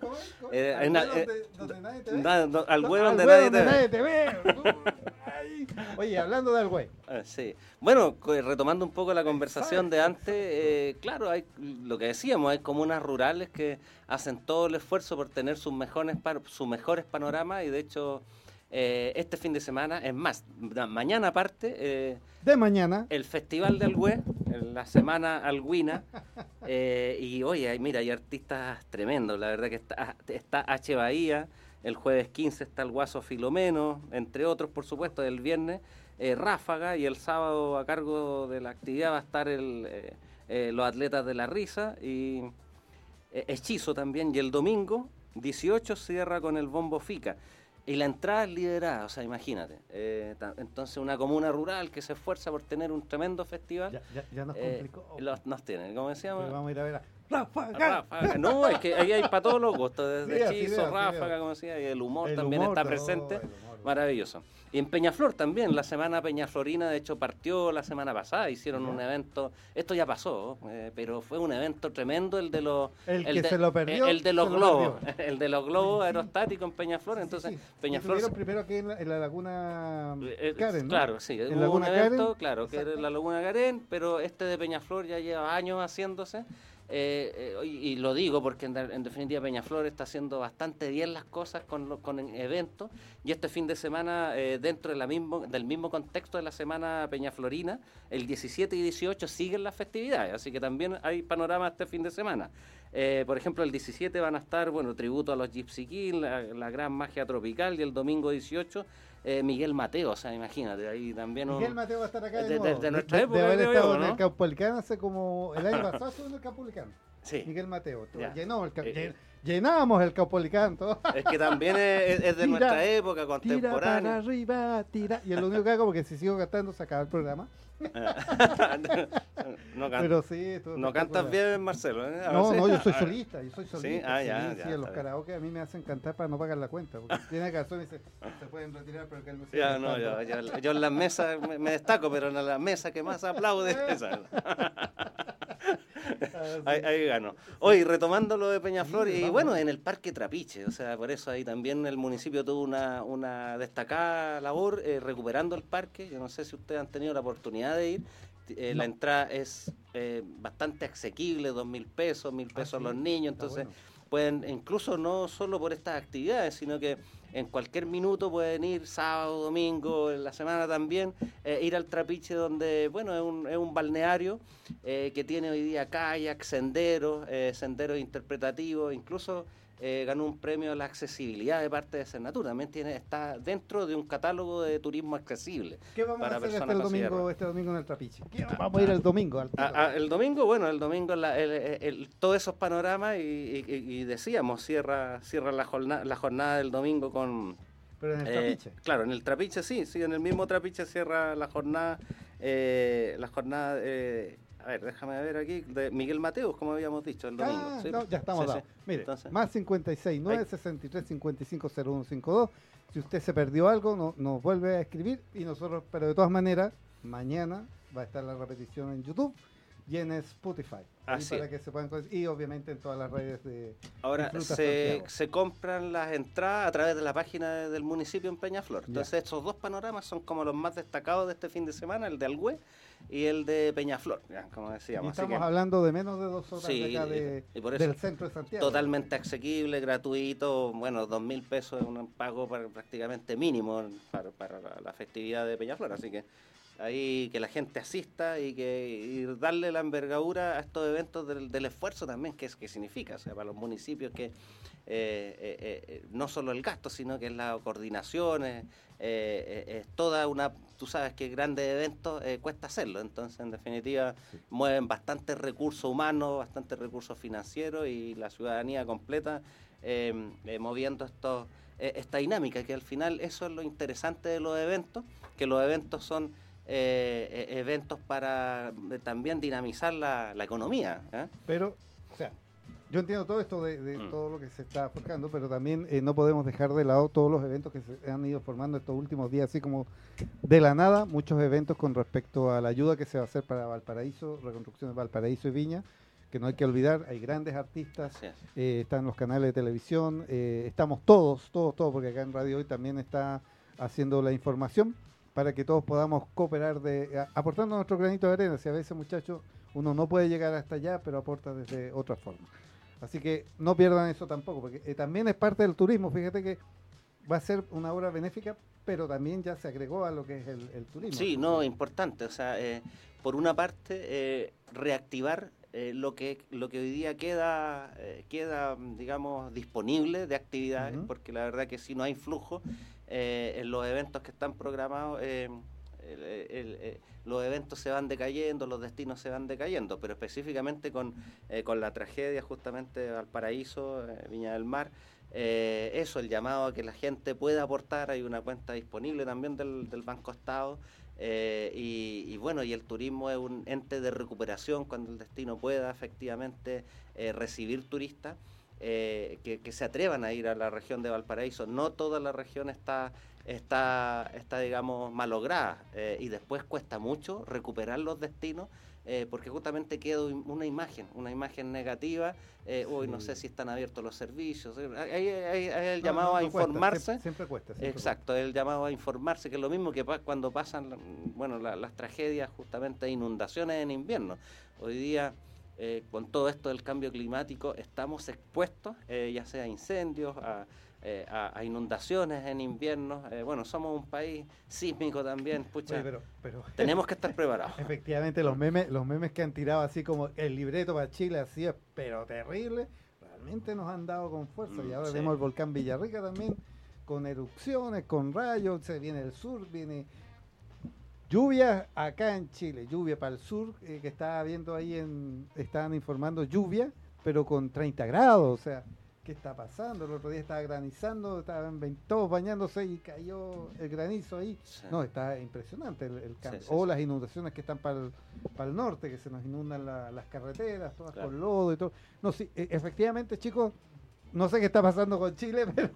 ¿Cómo. Eh, al güey donde, nadie te ve. al güey donde, nadie, te ve. Oye, hablando del güey. Ah, sí. Bueno, retomando un poco la conversación de antes, eh, claro, hay lo que decíamos, hay comunas rurales que hacen todo el esfuerzo por tener sus mejores, sus mejores panoramas y de hecho eh, este fin de semana, es más, mañana aparte... Eh, de mañana. El Festival del Güe, la semana alguina. Eh, y oye, mira, hay artistas tremendos, la verdad que está, está H. Bahía, el jueves 15 está el Guaso Filomeno, entre otros, por supuesto, el viernes Ráfaga y el sábado a cargo de la actividad va a estar el, los atletas de la risa y Hechizo también. Y el domingo 18 cierra con el Bombo Fica. Y la entrada es liderada, o sea, imagínate. Eh, entonces, una comuna rural que se esfuerza por tener un tremendo festival. Ya, ya, ya nos eh, complicó. Los, nos tiene, ¿cómo decíamos? vamos a ir a ver a Ráfaga. No, es que ahí hay para todos los gustos, desde hechizo, ráfaga, como decía, y el humor también está presente. Maravilloso. Y en Peñaflor también, la semana Peñaflorina, de hecho, partió la semana pasada, hicieron un evento, esto ya pasó, eh, pero fue un evento tremendo el de los... El, que de, se lo perdió. El de los globos, el de los globos aerostáticos en Peñaflor, entonces Peñaflor... primero aquí en la, Laguna eh, Karen, Claro, sí, hubo un evento, claro, que era la Laguna Karen, pero este de Peñaflor ya lleva años haciéndose. Eh, eh, y, lo digo porque en, definitiva Peñaflor está haciendo bastante bien las cosas con, con eventos y este fin de semana eh, dentro la del mismo contexto de la semana Peñaflorina, el 17 y 18 siguen las festividades, así que también hay panorama este fin de semana. por ejemplo, el 17 van a estar, bueno, tributo a los Gypsy King, la, gran magia tropical y el domingo 18 Miguel Mateo, o sea, imagínate, ahí también... Miguel Mateo va a estar acá de, de, nuestra época. De haber estado en el Caupolicán hace como el año pasado en el Caupolicán. Sí. Miguel Mateo. Llenó el, eh, eh. Llenábamos el Caupolicán. Es que también es, de nuestra época contemporánea. Tira para arriba, tira. Y es lo único que hago porque si sigo gastando se acaba el programa. no, Pero sí, no cantas bien, Marcelo. ¿eh? No, no, yo soy solista, yo soy solista. Sí, ah, ya, sí, en los karaoke a mí me hacen cantar para no pagar la cuenta. Porque tiene razón y dice, se pueden retirar, pero que él no se Ya, no, yo, yo, en las mesas me, destaco, pero en la mesa que más aplaude esa. Ahí, ahí gano. Hoy, retomando lo de Peñaflor, y bueno, en el Parque Trapiche, o sea, por eso ahí también el municipio tuvo una, una destacada labor eh, recuperando el parque. Yo no sé si ustedes han tenido la oportunidad de ir. Eh, la entrada es eh, bastante asequible, dos mil pesos, mil ah, pesos los niños, entonces pueden, incluso no solo por estas actividades, sino que en cualquier minuto pueden ir, sábado, domingo, en la semana también, eh, ir al Trapiche donde, bueno, es un, es un balneario eh, que tiene hoy día kayak, senderos, eh, senderos interpretativos, incluso eh, ganó un premio a la accesibilidad de parte de Senatura. También tiene, está dentro de un catálogo de turismo accesible. ¿Qué vamos a hacer este domingo, este domingo en el Trapiche? vamos a ir el domingo? el domingo, bueno, el domingo todos esos panoramas y, decíamos, cierra, cierra la, jornada, la jornada del domingo con... Pero en el eh, Trapiche. claro, en el Trapiche sí, sí, en el mismo Trapiche cierra la jornada, eh, la jornada a ver, déjame ver aquí, de Miguel Mateos, como habíamos dicho el domingo. Ah, ya estamos dados. Mire, más 56 9 63 55 0152. Si usted se perdió algo, nos vuelve a escribir y nosotros, pero de todas maneras, mañana va a estar la repetición en YouTube y en Spotify. para que se puedan y obviamente en todas las redes de ahora se, se, compran las entradas a través de la página del municipio en Peñaflor entonces estos dos panoramas son como los más destacados de este fin de semana el de Algüe y el de Peñaflor, como decíamos. estamos hablando de menos de dos horas de acá del centro de Santiago. Totalmente asequible, gratuito, bueno, dos mil pesos es un pago prácticamente mínimo para, para, la festividad de Peñaflor, así que ahí que la gente asista y que darle la envergadura a estos eventos del, esfuerzo también que es que significa, o sea, para los municipios que eh, eh, eh, no solo el gasto, sino que es la coordinación, es toda una, tú sabes que grandes eventos cuesta hacerlo, entonces en definitiva mueven bastantes recursos humanos, bastantes recursos financieros y la ciudadanía completa moviendo estos, esta dinámica, que al final eso es lo interesante de los eventos, que los eventos son... eventos para también dinamizar la, la economía. Pero, o sea, yo entiendo todo esto de, mm. todo lo que se está forjando, pero también eh, no podemos dejar de lado todos los eventos que se han ido formando estos últimos días, así como de la nada, muchos eventos con respecto a la ayuda que se va a hacer para Valparaíso, reconstrucción de Valparaíso y Viña, que no hay que olvidar, hay grandes artistas, eh, están los canales de televisión, eh, estamos todos, todos, todos, porque acá en Radio Hoy también está haciendo la información para que todos podamos cooperar, de aportando nuestro granito de arena, si a veces muchachos uno no puede llegar hasta allá, pero aporta desde otra forma. Así que no pierdan eso tampoco, porque eh, también es parte del turismo. Fíjate que va a ser una obra benéfica, pero también ya se agregó a lo que es el, turismo. Sí, no, importante. O sea, eh, por una parte, eh, reactivar eh, lo que lo que hoy día queda queda digamos disponible de actividades porque la verdad que si no hay flujo en los eventos que están programados los eventos se van decayendo, los destinos se van decayendo, pero específicamente con, con la tragedia justamente de Valparaíso, Viña del Mar, eh, eso, el llamado a que la gente pueda aportar, hay una cuenta disponible también del, Banco Estado. Eh, y, bueno, y el turismo es un ente de recuperación cuando el destino pueda efectivamente eh, recibir turistas. Que, se atrevan a ir a la región de Valparaíso. No toda la región está, está, está digamos, malograda y después cuesta mucho recuperar los destinos eh, porque justamente queda una imagen, una imagen negativa, eh, uy, no sé si están abiertos los servicios, hay, el llamado a informarse. siempre, cuesta. Exacto, el llamado a informarse, que es lo mismo que cuando pasan, bueno, las tragedias, justamente inundaciones en invierno. Hoy día... Eh, con todo esto del cambio climático estamos expuestos, ya sea a incendios, a, eh, a, inundaciones en invierno. Eh, bueno, somos un país sísmico también, pucha. pero, tenemos que estar preparados. Efectivamente, los memes, los memes que han tirado así como el libreto para Chile, así es, pero terrible, realmente nos han dado con fuerza. y mm, ahora vemos el volcán Villarrica también, con erupciones, con rayos, se viene el sur, viene lluvia acá en Chile, lluvia para el sur, eh, que estaba viendo ahí en, estaban informando lluvia, pero con 30 grados, o sea, qué está pasando. El otro día estaba granizando, estaban todos bañándose y cayó el granizo ahí. No, está impresionante el, cambio. o las inundaciones que están para el, norte, que se nos inundan las carreteras, todas con lodo y todo. No, sí, e, efectivamente, chicos, no sé qué está pasando con Chile, pero,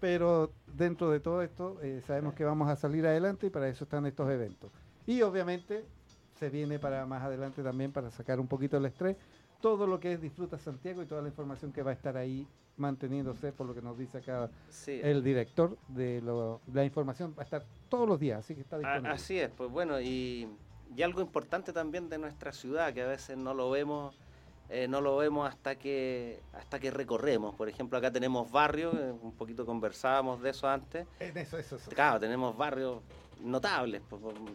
pero dentro de todo esto eh, sabemos que vamos a salir adelante y para eso están estos eventos. Y obviamente se viene para más adelante también para sacar un poquito el estrés todo lo que es Disfruta Santiago y toda la información que va a estar ahí manteniéndose, por lo que nos dice acá el director de la información, va a estar todos los días, así que está disponible. Así es, pues bueno, y, algo importante también de nuestra ciudad, que a veces no lo vemos. Eh, no lo vemos hasta que hasta que recorremos. Por ejemplo, acá tenemos barrios, eh, un poquito conversábamos de eso antes. Eso, eso, eso. Claro, tenemos barrios notables.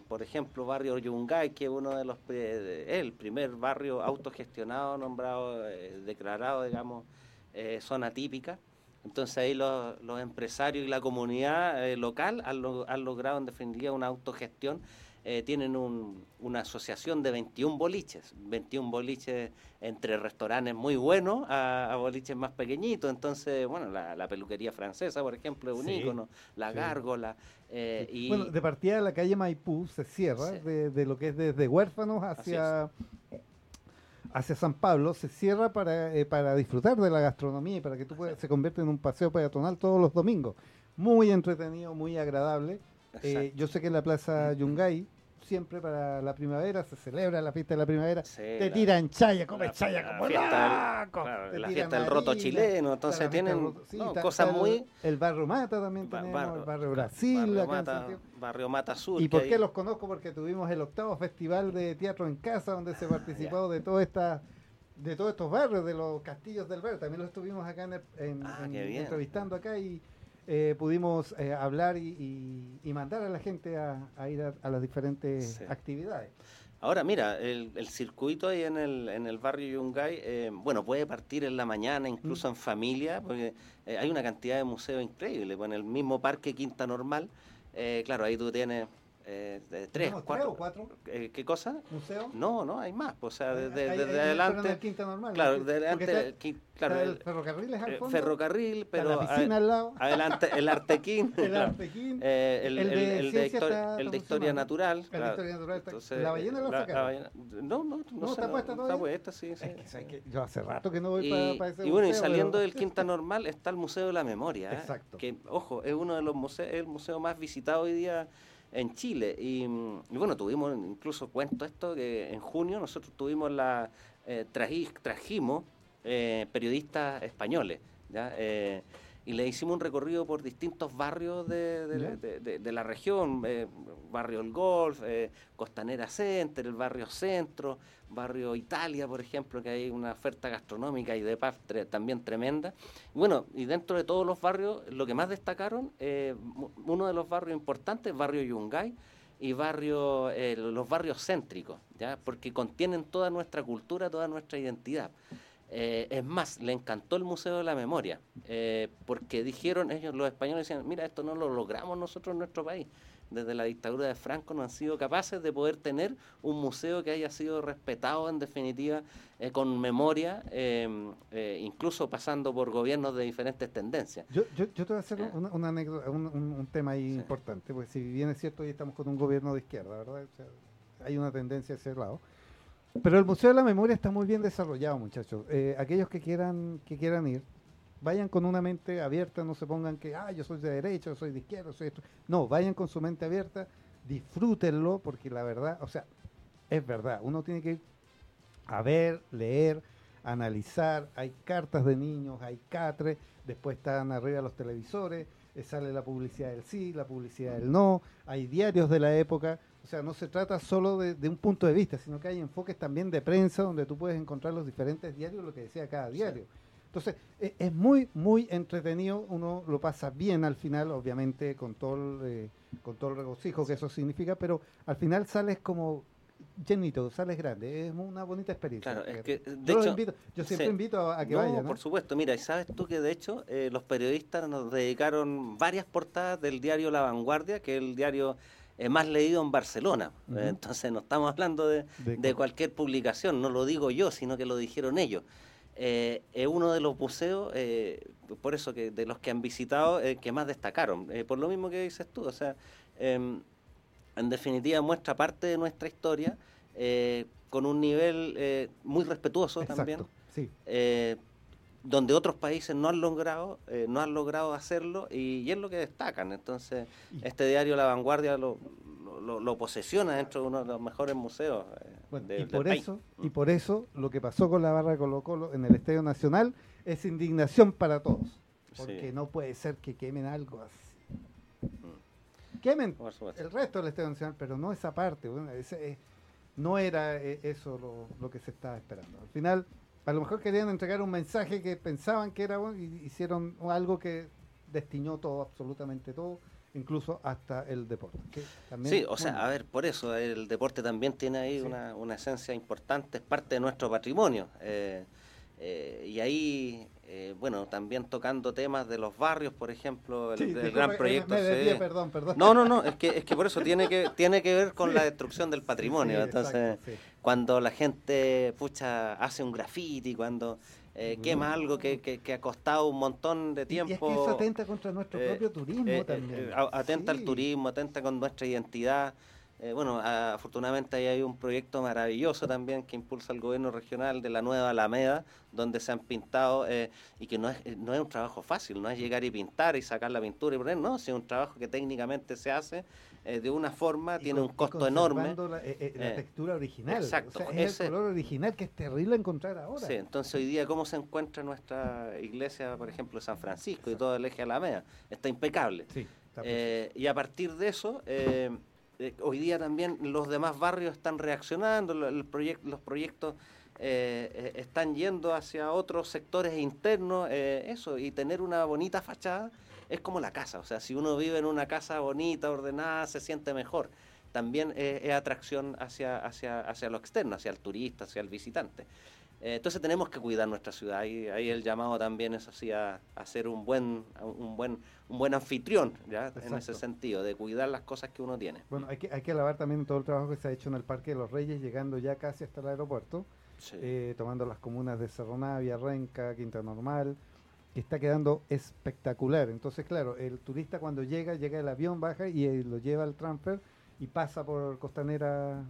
Por, ejemplo, barrio Yungay, que es uno de los el primer barrio autogestionado, nombrado, eh, declarado, digamos, eh, zona típica. Entonces ahí los, empresarios y la comunidad eh, local han, han, logrado en definitiva una autogestión eh, tienen una asociación de 21 boliches, 21 boliches entre restaurantes muy buenos a, boliches más pequeñitos. Entonces, bueno, la, peluquería francesa, por ejemplo, es un ícono, la gárgola. Eh, y bueno, de partida de la calle Maipú se cierra, de, lo que es desde huérfanos hacia hacia San Pablo se cierra para, eh, para disfrutar de la gastronomía y para que tú puedas, se convierta en un paseo peatonal todos los domingos. Muy entretenido, muy agradable. yo sé que en la Plaza Yungay siempre para la primavera, se celebra la fiesta de la primavera, te tiran chaya, come chaya como la fiesta del roto chileno, entonces tienen cosas muy... El barrio Mata también tenemos, el barrio Brasil, barrio Mata, barrio Mata Sur. ¿Y por qué los conozco? Porque tuvimos el octavo festival de teatro en casa, donde se participó de toda esta de todos estos barrios, de los castillos del barrio, también los estuvimos acá en, ah, entrevistando acá y eh, pudimos eh, hablar y, mandar a la gente a, ir a, las diferentes actividades. Ahora, mira, el, circuito ahí en el, en el barrio Yungay, eh, bueno, puede partir en la mañana, incluso mm. en familia, porque hay una cantidad de museos increíbles. Pues en el mismo parque Quinta Normal, claro, ahí tú tienes eh, de tres, cuatro. cuatro? Eh, ¿Qué cosa? ¿Museo? No, no, hay más. O sea, desde, adelante. El quinta normal, claro, desde adelante. claro, el ferrocarril es al fondo. Ferrocarril, pero. La piscina al lado. Adelante, el Artequín. el Artequín. Eh, el, el, de, el, de, historia, el de historia natural. El de historia natural. Entonces, ¿La ballena la, la sacaron? No, no, no. está puesta todavía? Está puesta, sí. sí. Es que, yo hace rato que no voy para, para ese Y bueno, y saliendo del Quinta Normal está el Museo de la Memoria. Exacto. Que, ojo, es uno de los museos, el museo más visitado hoy día en Chile. Y, bueno, tuvimos, incluso cuento esto, que en junio nosotros tuvimos la, eh, trajimos eh, periodistas españoles, ¿ya? Eh, y le hicimos un recorrido por distintos barrios de, de, la región, eh, barrio El Golf, eh, Costanera Center, el barrio Centro, barrio Italia, por ejemplo, que hay una oferta gastronómica y de paz también tremenda. Bueno, y dentro de todos los barrios, lo que más destacaron, eh, uno de los barrios importantes, barrio Yungay, y barrio, los barrios céntricos, ¿ya? porque contienen toda nuestra cultura, toda nuestra identidad. Eh, es más, le encantó el Museo de la Memoria, eh, porque dijeron ellos, los españoles, decían, mira, esto no lo logramos nosotros en nuestro país. Desde la dictadura de Franco no han sido capaces de poder tener un museo que haya sido respetado en definitiva eh, con memoria, em, incluso pasando por gobiernos de diferentes tendencias. Yo, yo, yo te voy a hacer una, anécdota, un, tema ahí importante, porque si bien es cierto, hoy estamos con un gobierno de izquierda, ¿verdad? hay una tendencia hacia ese lado. Pero el Museo de la Memoria está muy bien desarrollado, muchachos. Eh, aquellos que quieran, que quieran ir, vayan con una mente abierta, no se pongan que, ah, yo soy de derecha, yo soy de izquierda, soy esto. No, vayan con su mente abierta, disfrútenlo, porque la verdad, o sea, es verdad, uno tiene que ir a ver, leer, analizar, hay cartas de niños, hay catres, después están arriba los televisores, eh, sale la publicidad del sí, la publicidad del no, hay diarios de la época, o sea, no se trata solo de, un punto de vista, sino que hay enfoques también de prensa donde tú puedes encontrar los diferentes diarios, lo que decía cada diario. Entonces, e, es, muy, muy entretenido, uno lo pasa bien al final, obviamente, con todo el, eh, con todo el regocijo que eso significa, pero al final sales como llenito, sales grande, es una bonita experiencia. Claro, es que, de yo, hecho, yo siempre invito a, que vayan. Por supuesto, mira, y sabes tú que de hecho eh, los periodistas nos dedicaron varias portadas del diario La Vanguardia, que es el diario es más leído en Barcelona. Entonces no estamos hablando de, cualquier publicación, no lo digo yo, sino que lo dijeron ellos. Eh, es uno de los museos, eh, por eso que de los que han visitado, eh, que más destacaron. por lo mismo que dices tú, o sea, em, en definitiva muestra parte de nuestra historia con un nivel muy respetuoso también. Sí donde otros países no han logrado eh, no han logrado hacerlo y, es lo que destacan. Entonces este diario La Vanguardia lo, lo, posesiona dentro de uno de los mejores museos eh, y por eso y por eso lo que pasó con la barra de Colo Colo en el Estadio Nacional es indignación para todos porque no puede ser que quemen algo así. Mm. quemen el resto del Estadio Nacional pero no esa parte eh, no era eso lo, lo que se estaba esperando. Al final a lo mejor querían entregar un mensaje que pensaban que era bueno y hicieron algo que destiñó todo, absolutamente todo, incluso hasta el deporte. sí, o sea, a ver, por eso el deporte también tiene ahí una, esencia importante, es parte de nuestro patrimonio. Eh, eh, y ahí, eh, bueno, también tocando temas de los barrios, por ejemplo, el, gran proyecto. perdón, perdón. No, no, no, es que, es que por eso tiene que, tiene que ver con la destrucción del patrimonio. Entonces, cuando la gente, pucha, hace un graffiti, cuando eh, quema algo que, que, ha costado un montón de tiempo. Y es que eso atenta contra nuestro propio turismo también. atenta al turismo, atenta con nuestra identidad. Eh, bueno, afortunadamente ahí hay un proyecto maravilloso también que impulsa el gobierno regional de la nueva Alameda, donde se han pintado, eh, y que no es, no es un trabajo fácil, no es llegar y pintar y sacar la pintura y poner, no, es un trabajo que técnicamente se hace eh, de una forma, tiene un costo enorme. La, textura original, exacto, es el color original que es terrible encontrar ahora. Sí, entonces hoy día, ¿cómo se encuentra nuestra iglesia, por ejemplo, de San Francisco y todo el eje Alameda? Está impecable. Sí, y a partir de eso... Eh, hoy día también los demás barrios están reaccionando, los proyectos eh, eh, están yendo hacia otros sectores internos, eso, y tener una bonita fachada es como la casa, o sea, si uno vive en una casa bonita, ordenada, se siente mejor. También es atracción hacia, hacia, hacia lo externo, hacia el turista, hacia el visitante. Eh, entonces tenemos que cuidar nuestra ciudad y ahí el llamado también es así a, ser un buen, un buen, un buen anfitrión, ¿ya? en ese sentido, de cuidar las cosas que uno tiene. Bueno, hay que, hay que alabar también todo el trabajo que se ha hecho en el Parque de los Reyes, llegando ya casi hasta el aeropuerto, eh, tomando las comunas de Cerro Navia, Renca, Quinta Normal, que está quedando espectacular. Entonces, claro, el turista cuando llega, llega el avión, baja y eh, lo lleva al transfer y pasa por Costanera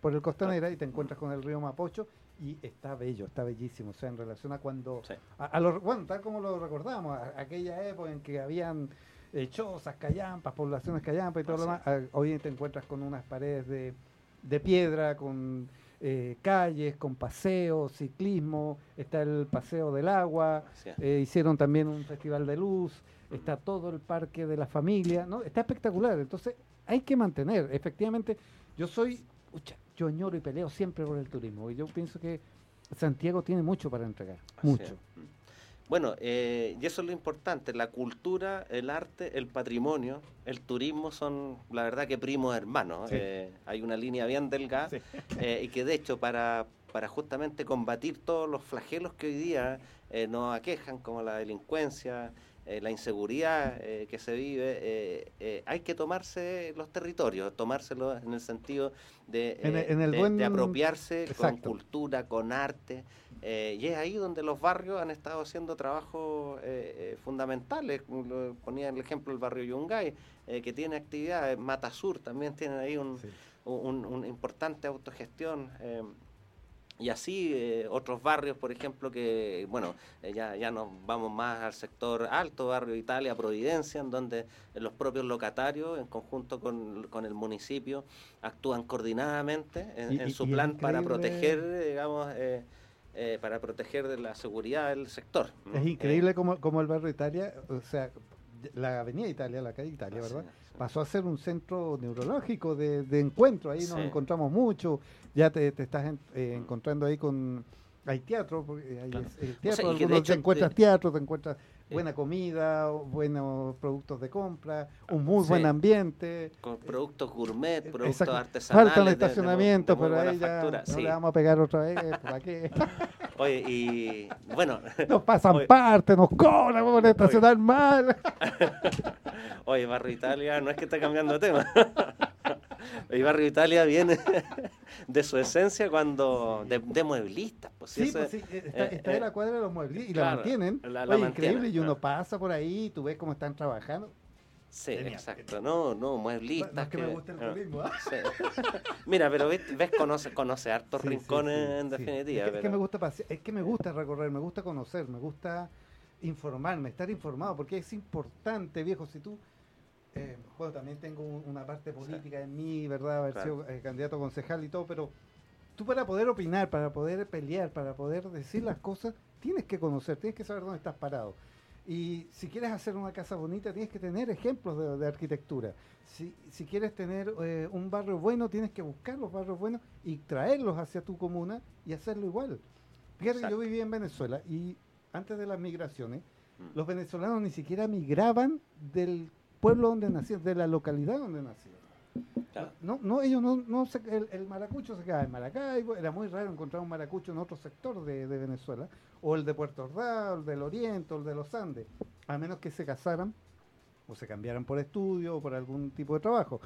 por el Costanera y te encuentras con el río Mapocho y está bello, está bellísimo, o sea, en relación a cuando, a, bueno, tal como lo recordamos, aquella época en que habían eh, chozas, callampas, poblaciones callampas y todo lo demás, hoy te encuentras con unas paredes de, de piedra, con eh, calles con paseo, ciclismo, está el paseo del agua, eh, hicieron también un festival de luz, está todo el parque de la familia, ¿no? Está espectacular, entonces hay que mantener, efectivamente, yo soy, yo añoro y peleo siempre por el turismo, y yo pienso que Santiago tiene mucho para entregar, mucho. Bueno, eh, y eso es lo importante, la cultura, el arte, el patrimonio, el turismo son, la verdad, que primos hermanos. Eh, hay una línea bien delgada eh, y que de hecho para, para justamente combatir todos los flagelos que hoy día nos aquejan, como la delincuencia, la inseguridad que se vive, hay que tomarse los territorios, tomárselos en el sentido de, de, apropiarse con cultura, con arte. Eh, y es ahí donde los barrios han estado haciendo trabajos eh, eh, fundamentales. ponía el ejemplo el barrio Yungay, que tiene actividades. Mata Sur también tiene ahí un, un, importante autogestión. Y así otros barrios, por ejemplo, que, bueno, ya, ya nos vamos más al sector alto, barrio Italia, Providencia, en donde los propios locatarios, en conjunto con, con el municipio, actúan coordinadamente en, su plan para proteger, digamos, eh, para proteger de la seguridad del sector. Es increíble eh, como, el barrio Italia, o sea, la avenida Italia, la calle Italia, ¿verdad? Pasó a ser un centro neurológico de, encuentro, ahí nos encontramos mucho, ya te, estás eh, encontrando ahí con... Hay teatro, porque hay el teatro, te encuentras teatro, te encuentras buena comida, buenos productos de compra, un muy buen ambiente. Con productos gourmet, productos artesanales. Falta un estacionamiento, pero ahí ya no le vamos a pegar otra vez, ¿para qué? Oye, y bueno... Nos pasan parte, nos cobran, vamos a estacionar mal. Oye, Barrio Italia, no es que esté cambiando de tema. El barrio Italia viene de su esencia cuando de, de mueblistas. Pues, sí, pues sí, eh, está, eh, está en la eh, cuadra de los mueblistas y la mantienen. La, increíble, y uno pasa por ahí y tú ves cómo están trabajando. Sí, exacto. No, no, mueblistas. No, es que, me gusta el turismo. ¿ah? Sí. Mira, pero ves, ves conoce, conoce hartos rincones en definitiva. Es que, me gusta es que me gusta recorrer, me gusta conocer, me gusta informarme, estar informado, porque es importante, viejo, si tú eh, bueno, también tengo una parte política en mí, ¿verdad? Haber sido eh, candidato concejal y todo, pero tú para poder opinar, para poder pelear, para poder decir las cosas, tienes que conocer, tienes que saber dónde estás parado. Y si quieres hacer una casa bonita, tienes que tener ejemplos de, arquitectura. Si, si, quieres tener eh, un barrio bueno, tienes que buscar los barrios buenos y traerlos hacia tu comuna y hacerlo igual. Fíjate, yo viví en Venezuela y antes de las migraciones, mm. los venezolanos ni siquiera migraban del pueblo donde nacieron, de la localidad donde nacieron. No, no, ellos no, no el, maracucho se quedaba en Maracaibo, era muy raro encontrar un maracucho en otro sector de, Venezuela, o el de Puerto Ordaz, o el del Oriente, o el de los Andes, a menos que se casaran o se cambiaran por estudio o por algún tipo de trabajo.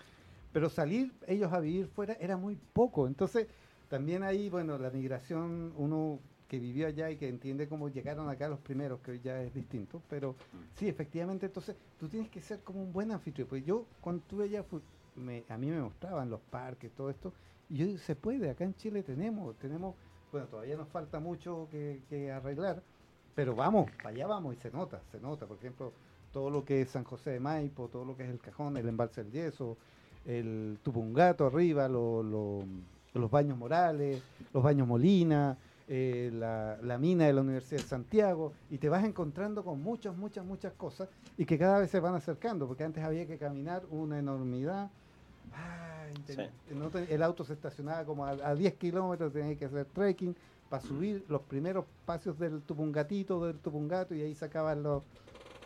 Pero salir ellos a vivir fuera era muy poco, entonces también ahí, bueno, la migración, uno que vivió allá y que entiende cómo llegaron acá los primeros, que hoy ya es distinto, pero sí, efectivamente, entonces tú tienes que ser como un buen anfitrión. Pues yo, cuando estuve allá, me, a mí me mostraban los parques, todo esto, y yo se puede, acá en Chile tenemos, tenemos, bueno, todavía nos falta mucho que, arreglar, pero vamos, para allá vamos y se nota, se nota, por ejemplo, todo lo que es San José de Maipo, todo lo que es el Cajón, el embalse del Yeso, el Tupungato arriba, los baños Morales, los baños Molina, eh, la, mina de la Universidad de Santiago, y te vas encontrando con muchas, muchas, muchas cosas y que cada vez se van acercando, porque antes había que caminar una enormidad. el auto se estacionaba como a, 10 kilómetros, tenías que hacer trekking para subir los primeros pasos del Tupungatito, del Tupungato, y ahí sacaban los,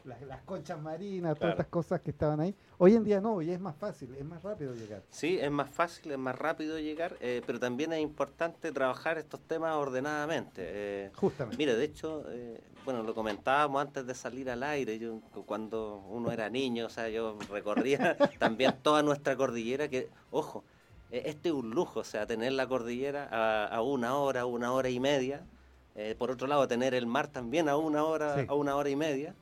las, conchas marinas, todas estas cosas que estaban ahí. Hoy en día no, y es más fácil, es más rápido llegar. Sí, es más fácil, es más rápido llegar, eh, pero también es importante trabajar estos temas ordenadamente. Eh, Justamente. Mira, de hecho, eh, bueno, lo comentábamos antes de salir al aire, yo cuando uno era niño, o sea, yo recorría también toda nuestra cordillera, que, ojo, este es un lujo, o sea, tener la cordillera a, una hora, una hora y media. por otro lado, tener el mar también a una hora, a una hora y media.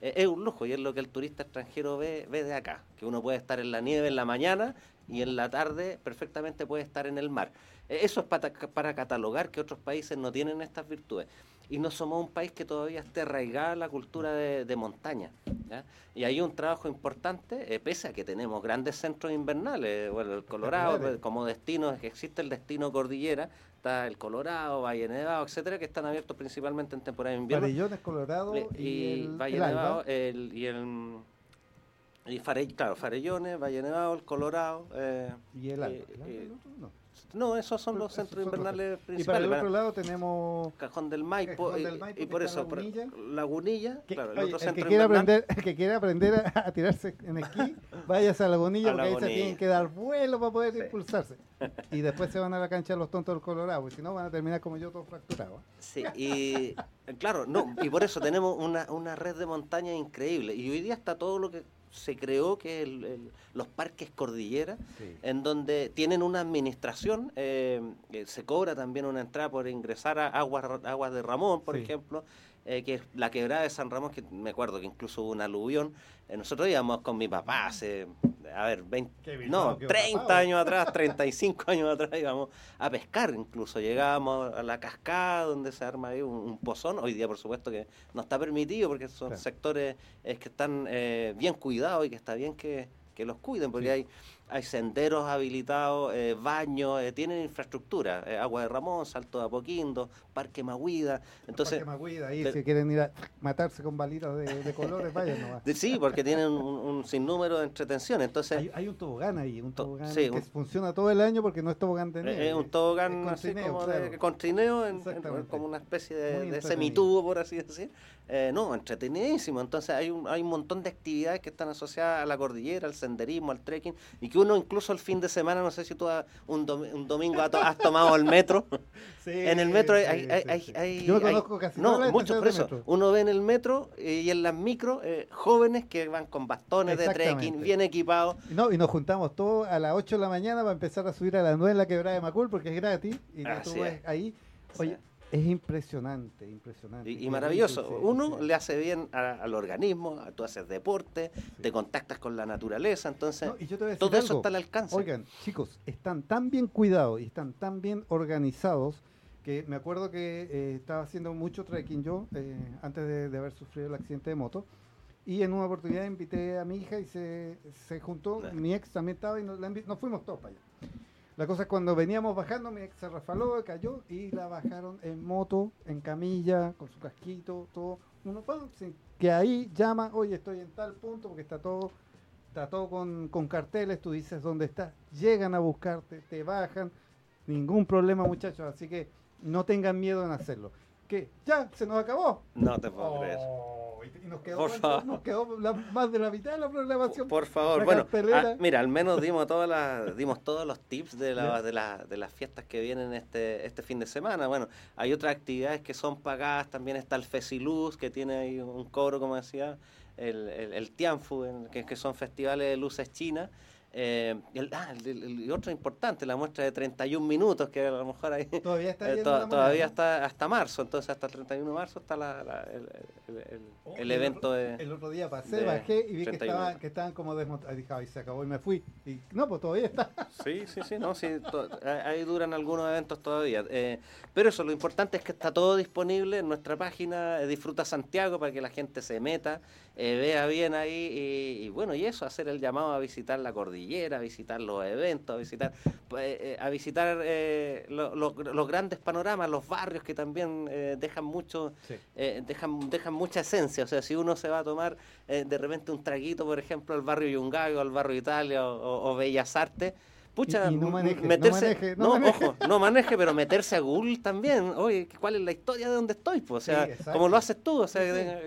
Eh, es un lujo y es lo que el turista extranjero ve, ve de acá, que uno puede estar en la nieve en la mañana y en la tarde perfectamente puede estar en el mar. E, eso es para, para catalogar que otros países no tienen estas virtudes y no somos un país que todavía esté arraigada la cultura de, montaña. Y hay un trabajo importante, eh, pese a que tenemos grandes centros invernales, bueno, el Colorado como destino, que existe el destino cordillera, está el Colorado, Valle Nevado, etcétera, que están abiertos principalmente en temporada de invierno. Farellones, Colorado y, y el, Valle Nevado el, y el y claro, Farellones, Valle Nevado, el Colorado. Eh, y el Alba. No, esos son los centros invernales principales. Y para el otro lado tenemos Cajón del Maipo, y, por eso Lagunilla, Lagunilla claro, el otro el que quiera aprender, el que quiera aprender a, tirarse en esquí, váyase a Lagunilla porque ahí se tienen que dar vuelo para poder impulsarse. Y después se van a la cancha los tontos del Colorado, porque si no van a terminar como yo todo fracturado. Sí, y claro, no, y por eso tenemos una, una red de montaña increíble. Y hoy día está todo lo que se creó que el, los parques cordillera, en donde tienen una administración, eh, eh, se cobra también una entrada por ingresar a Aguas, aguas de Ramón, por ejemplo, eh, que es la quebrada de San Ramón, que me acuerdo que incluso hubo un aluvión. Eh, nosotros íbamos con mi papá hace, a ver, 20, no, 30 años atrás, 35 años atrás íbamos a pescar, incluso llegábamos a la cascada donde se arma ahí un, pozón. Hoy día, por supuesto, que no está permitido porque son sectores que están eh, bien cuidados y que está bien que, los cuiden, porque hay hay senderos habilitados, eh, baños, eh, tienen infraestructura, eh, Agua de Ramón, Salto de Apoquindo, Parque Maguida. Entonces, Parque Maguida, ahí si quieren ir a matarse con balitas de, colores, vayan nomás. Sí, porque tienen un, sinnúmero de entretenciones. Entonces, hay, un tobogán ahí, un tobogán que funciona todo el año porque no es tobogán de nieve. Es un tobogán así como con trineo, como una especie de, semitubo, por así decir. no, entretenidísimo. Entonces hay un, hay un montón de actividades que están asociadas a la cordillera, al senderismo, al trekking, y que uno incluso el fin de semana, no sé si tú un, domingo has, tomado el metro. en el metro hay, Yo conozco casi No, muchos presos. Uno ve en el metro eh, y en las micro eh, jóvenes que van con bastones de trekking, bien equipados. No, y nos juntamos todos a las 8 de la mañana para empezar a subir a las 9 en la quebrada de Macul porque es gratis. Y tú ahí. Oye, es impresionante, impresionante. Y, maravilloso. Uno le hace bien al organismo, tú haces deporte, te contactas con la naturaleza, entonces todo eso está al alcance. Oigan, chicos, están tan bien cuidados y están tan bien organizados que me acuerdo que eh, estaba haciendo mucho trekking yo eh, antes de, haber sufrido el accidente de moto. Y en una oportunidad invité a mi hija y se, se juntó, mi ex también estaba y nos, nos fuimos todos para allá. La cosa es cuando veníamos bajando, mi ex se refaló, cayó y la bajaron en moto, en camilla, con su casquito, todo. Uno, que ahí llama, oye, estoy en tal punto porque está todo, está todo con, con carteles, tú dices dónde está, llegan a buscarte, te bajan, ningún problema muchachos, así que no tengan miedo en hacerlo. ¿Qué? ¿Ya? ¿Se nos acabó? No te puedo creer. Y nos quedó, nos quedó más de la mitad de la programación. Por, favor, bueno, ah, mira, al menos dimos todas las, dimos todos los tips de, la, de, la, de, las fiestas que vienen este, este fin de semana. Bueno, hay otras actividades que son pagadas, también está el Fesiluz, que tiene ahí un cobro, como decía, el, el, Tianfu, que, que son festivales de luces chinas. Eh, ah, el, otro importante, la muestra de 31 minutos, que a lo mejor ahí todavía está, eh, todavía está hasta marzo, entonces hasta el 31 de marzo está el, evento de... El otro día pasé, bajé y vi que, estaban, que estaban como desmontados. Dije, se acabó y me fui. Y no, pues todavía está. Sí, sí, sí, no, sí, ahí duran algunos eventos todavía. Eh, pero eso, lo importante es que está todo disponible en nuestra página, Disfruta Santiago, para que la gente se meta, vea bien ahí y, y bueno, y eso, hacer el llamado a visitar la cordillera a visitar los eventos, a visitar, pues, eh, a visitar eh, los grandes panoramas, los barrios que también eh, dejan mucho, dejan, dejan mucha esencia. O sea, si uno se va a tomar de repente un traguito, por ejemplo, al barrio Yungago, al barrio Italia o, Bellas Artes, pucha, no maneje, meterse, no, ojo, no maneje, pero meterse a Google también, oye, ¿cuál es la historia de donde estoy? Pues, o sea, como lo haces tú, o sea,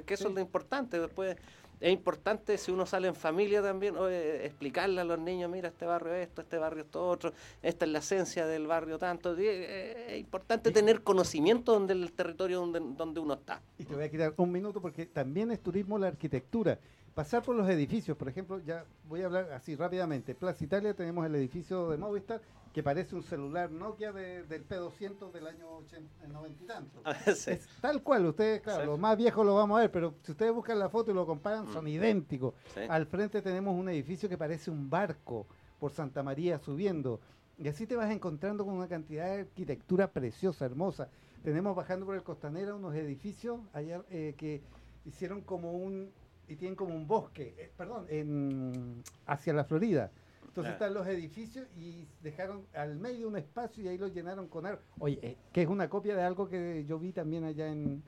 que eso es lo importante, después es importante si uno sale en familia también, explicarle a los niños, mira, este barrio es esto, este barrio esto otro, esta es la esencia del barrio tanto. Eh, es importante tener conocimiento donde el territorio donde, donde uno está. Y te voy a quitar un minuto porque también es turismo la arquitectura. Pasar por los edificios, por ejemplo, ya voy a hablar así rápidamente. Plaza Italia tenemos el edificio de Movistar que parece un celular Nokia del P200 del año 80, 90 y tanto. Ah, es tal cual, ustedes, claro, los más viejos lo vamos a ver, pero si ustedes buscan la foto y lo comparan, son mm. idénticos. Al frente tenemos un edificio que parece un barco, por Santa María subiendo. Y así te vas encontrando con una cantidad de arquitectura preciosa, hermosa. Tenemos bajando por el Costanera unos edificios allá eh, que hicieron como un, y tienen como un bosque, eh, perdón, en, hacia la Florida. Entonces están los edificios y dejaron al medio un espacio y ahí lo llenaron con árboles. Oye, eh, que es una copia de algo que yo vi también allá en,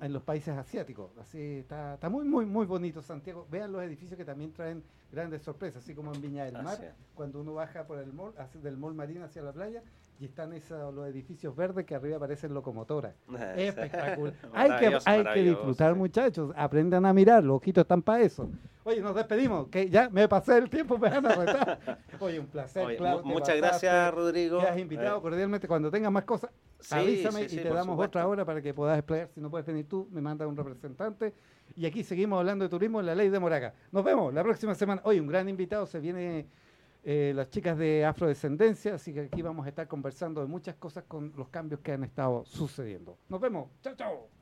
en los países asiáticos. Así está, está muy, muy, muy bonito Santiago. Vean los edificios que también traen grandes sorpresas, así como en Viña del Mar, cuando uno baja por el mall, hacia- del mall marino hacia la playa, y están esos, los edificios verdes que arriba parecen locomotoras. Espectacular. hay que, hay que disfrutar, sí. muchachos. Aprendan a mirar, los ojitos están para eso. Oye, nos despedimos, que ya me pasé el tiempo, me van a retar. Oye, un placer, Oye, claro. muchas pasaste, gracias, Rodrigo. Te has invitado Eh, cordialmente. Cuando tengas más cosas, sí, avísame sí, sí, y te damos supuesto. otra hora para que puedas explayar. Si no puedes venir tú, me mandas un representante. Y aquí seguimos hablando de turismo en la ley de Moraga. Nos vemos la próxima semana. Hoy un gran invitado, se viene eh, las chicas de Afrodescendencia, así que aquí vamos a estar conversando de muchas cosas con los cambios que han estado sucediendo. Nos vemos. Chao, chao.